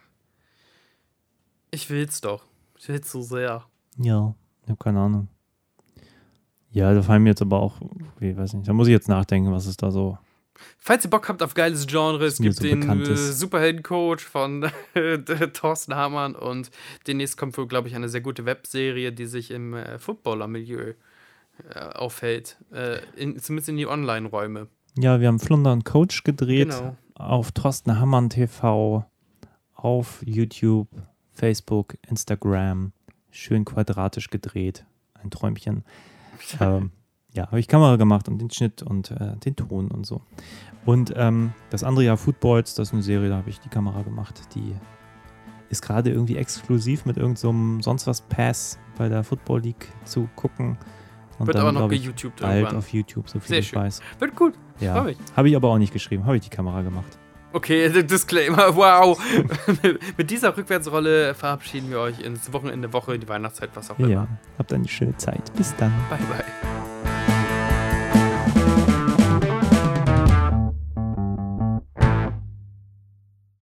ich will's doch. Ich will's so sehr. Ja, ich habe keine Ahnung. Ja, da fallen mir jetzt aber auch, ich weiß nicht, da muss ich jetzt nachdenken, was ist da so. Falls ihr Bock habt auf geiles Genre, es gibt so den äh. Superhelden-Coach von (laughs) Thorsten Hamann und demnächst kommt wohl, glaube ich, eine sehr gute Webserie, die sich im äh, Footballer-Milieu äh, aufhält. Äh, in, zumindest in die Online-Räume. Ja, wir haben Flunder und Coach gedreht Genau. auf Thorsten Hammann TV, auf YouTube, Facebook, Instagram, schön quadratisch gedreht, ein Träumchen. (laughs) ähm, ja, habe ich Kamera gemacht und den Schnitt und äh, den Ton und so. Und ähm, das andere Jahr Footballs, das ist eine Serie, da habe ich die Kamera gemacht. Die ist gerade irgendwie exklusiv mit irgendeinem so sonst was Pass bei der Football League zu gucken. Und Wird dann, aber noch geYouTubed bald irgendwann. auf YouTube, so viel Sehr ich schön. weiß. Wird gut. Ja, mich. habe ich aber auch nicht geschrieben, habe ich die Kamera gemacht. Okay, (laughs) Disclaimer, wow. (laughs) Mit dieser Rückwärtsrolle verabschieden wir euch ins Wochenende, Woche, die Weihnachtszeit, was auch immer. ja. Habt eine schöne Zeit. Bis dann. Bye, bye.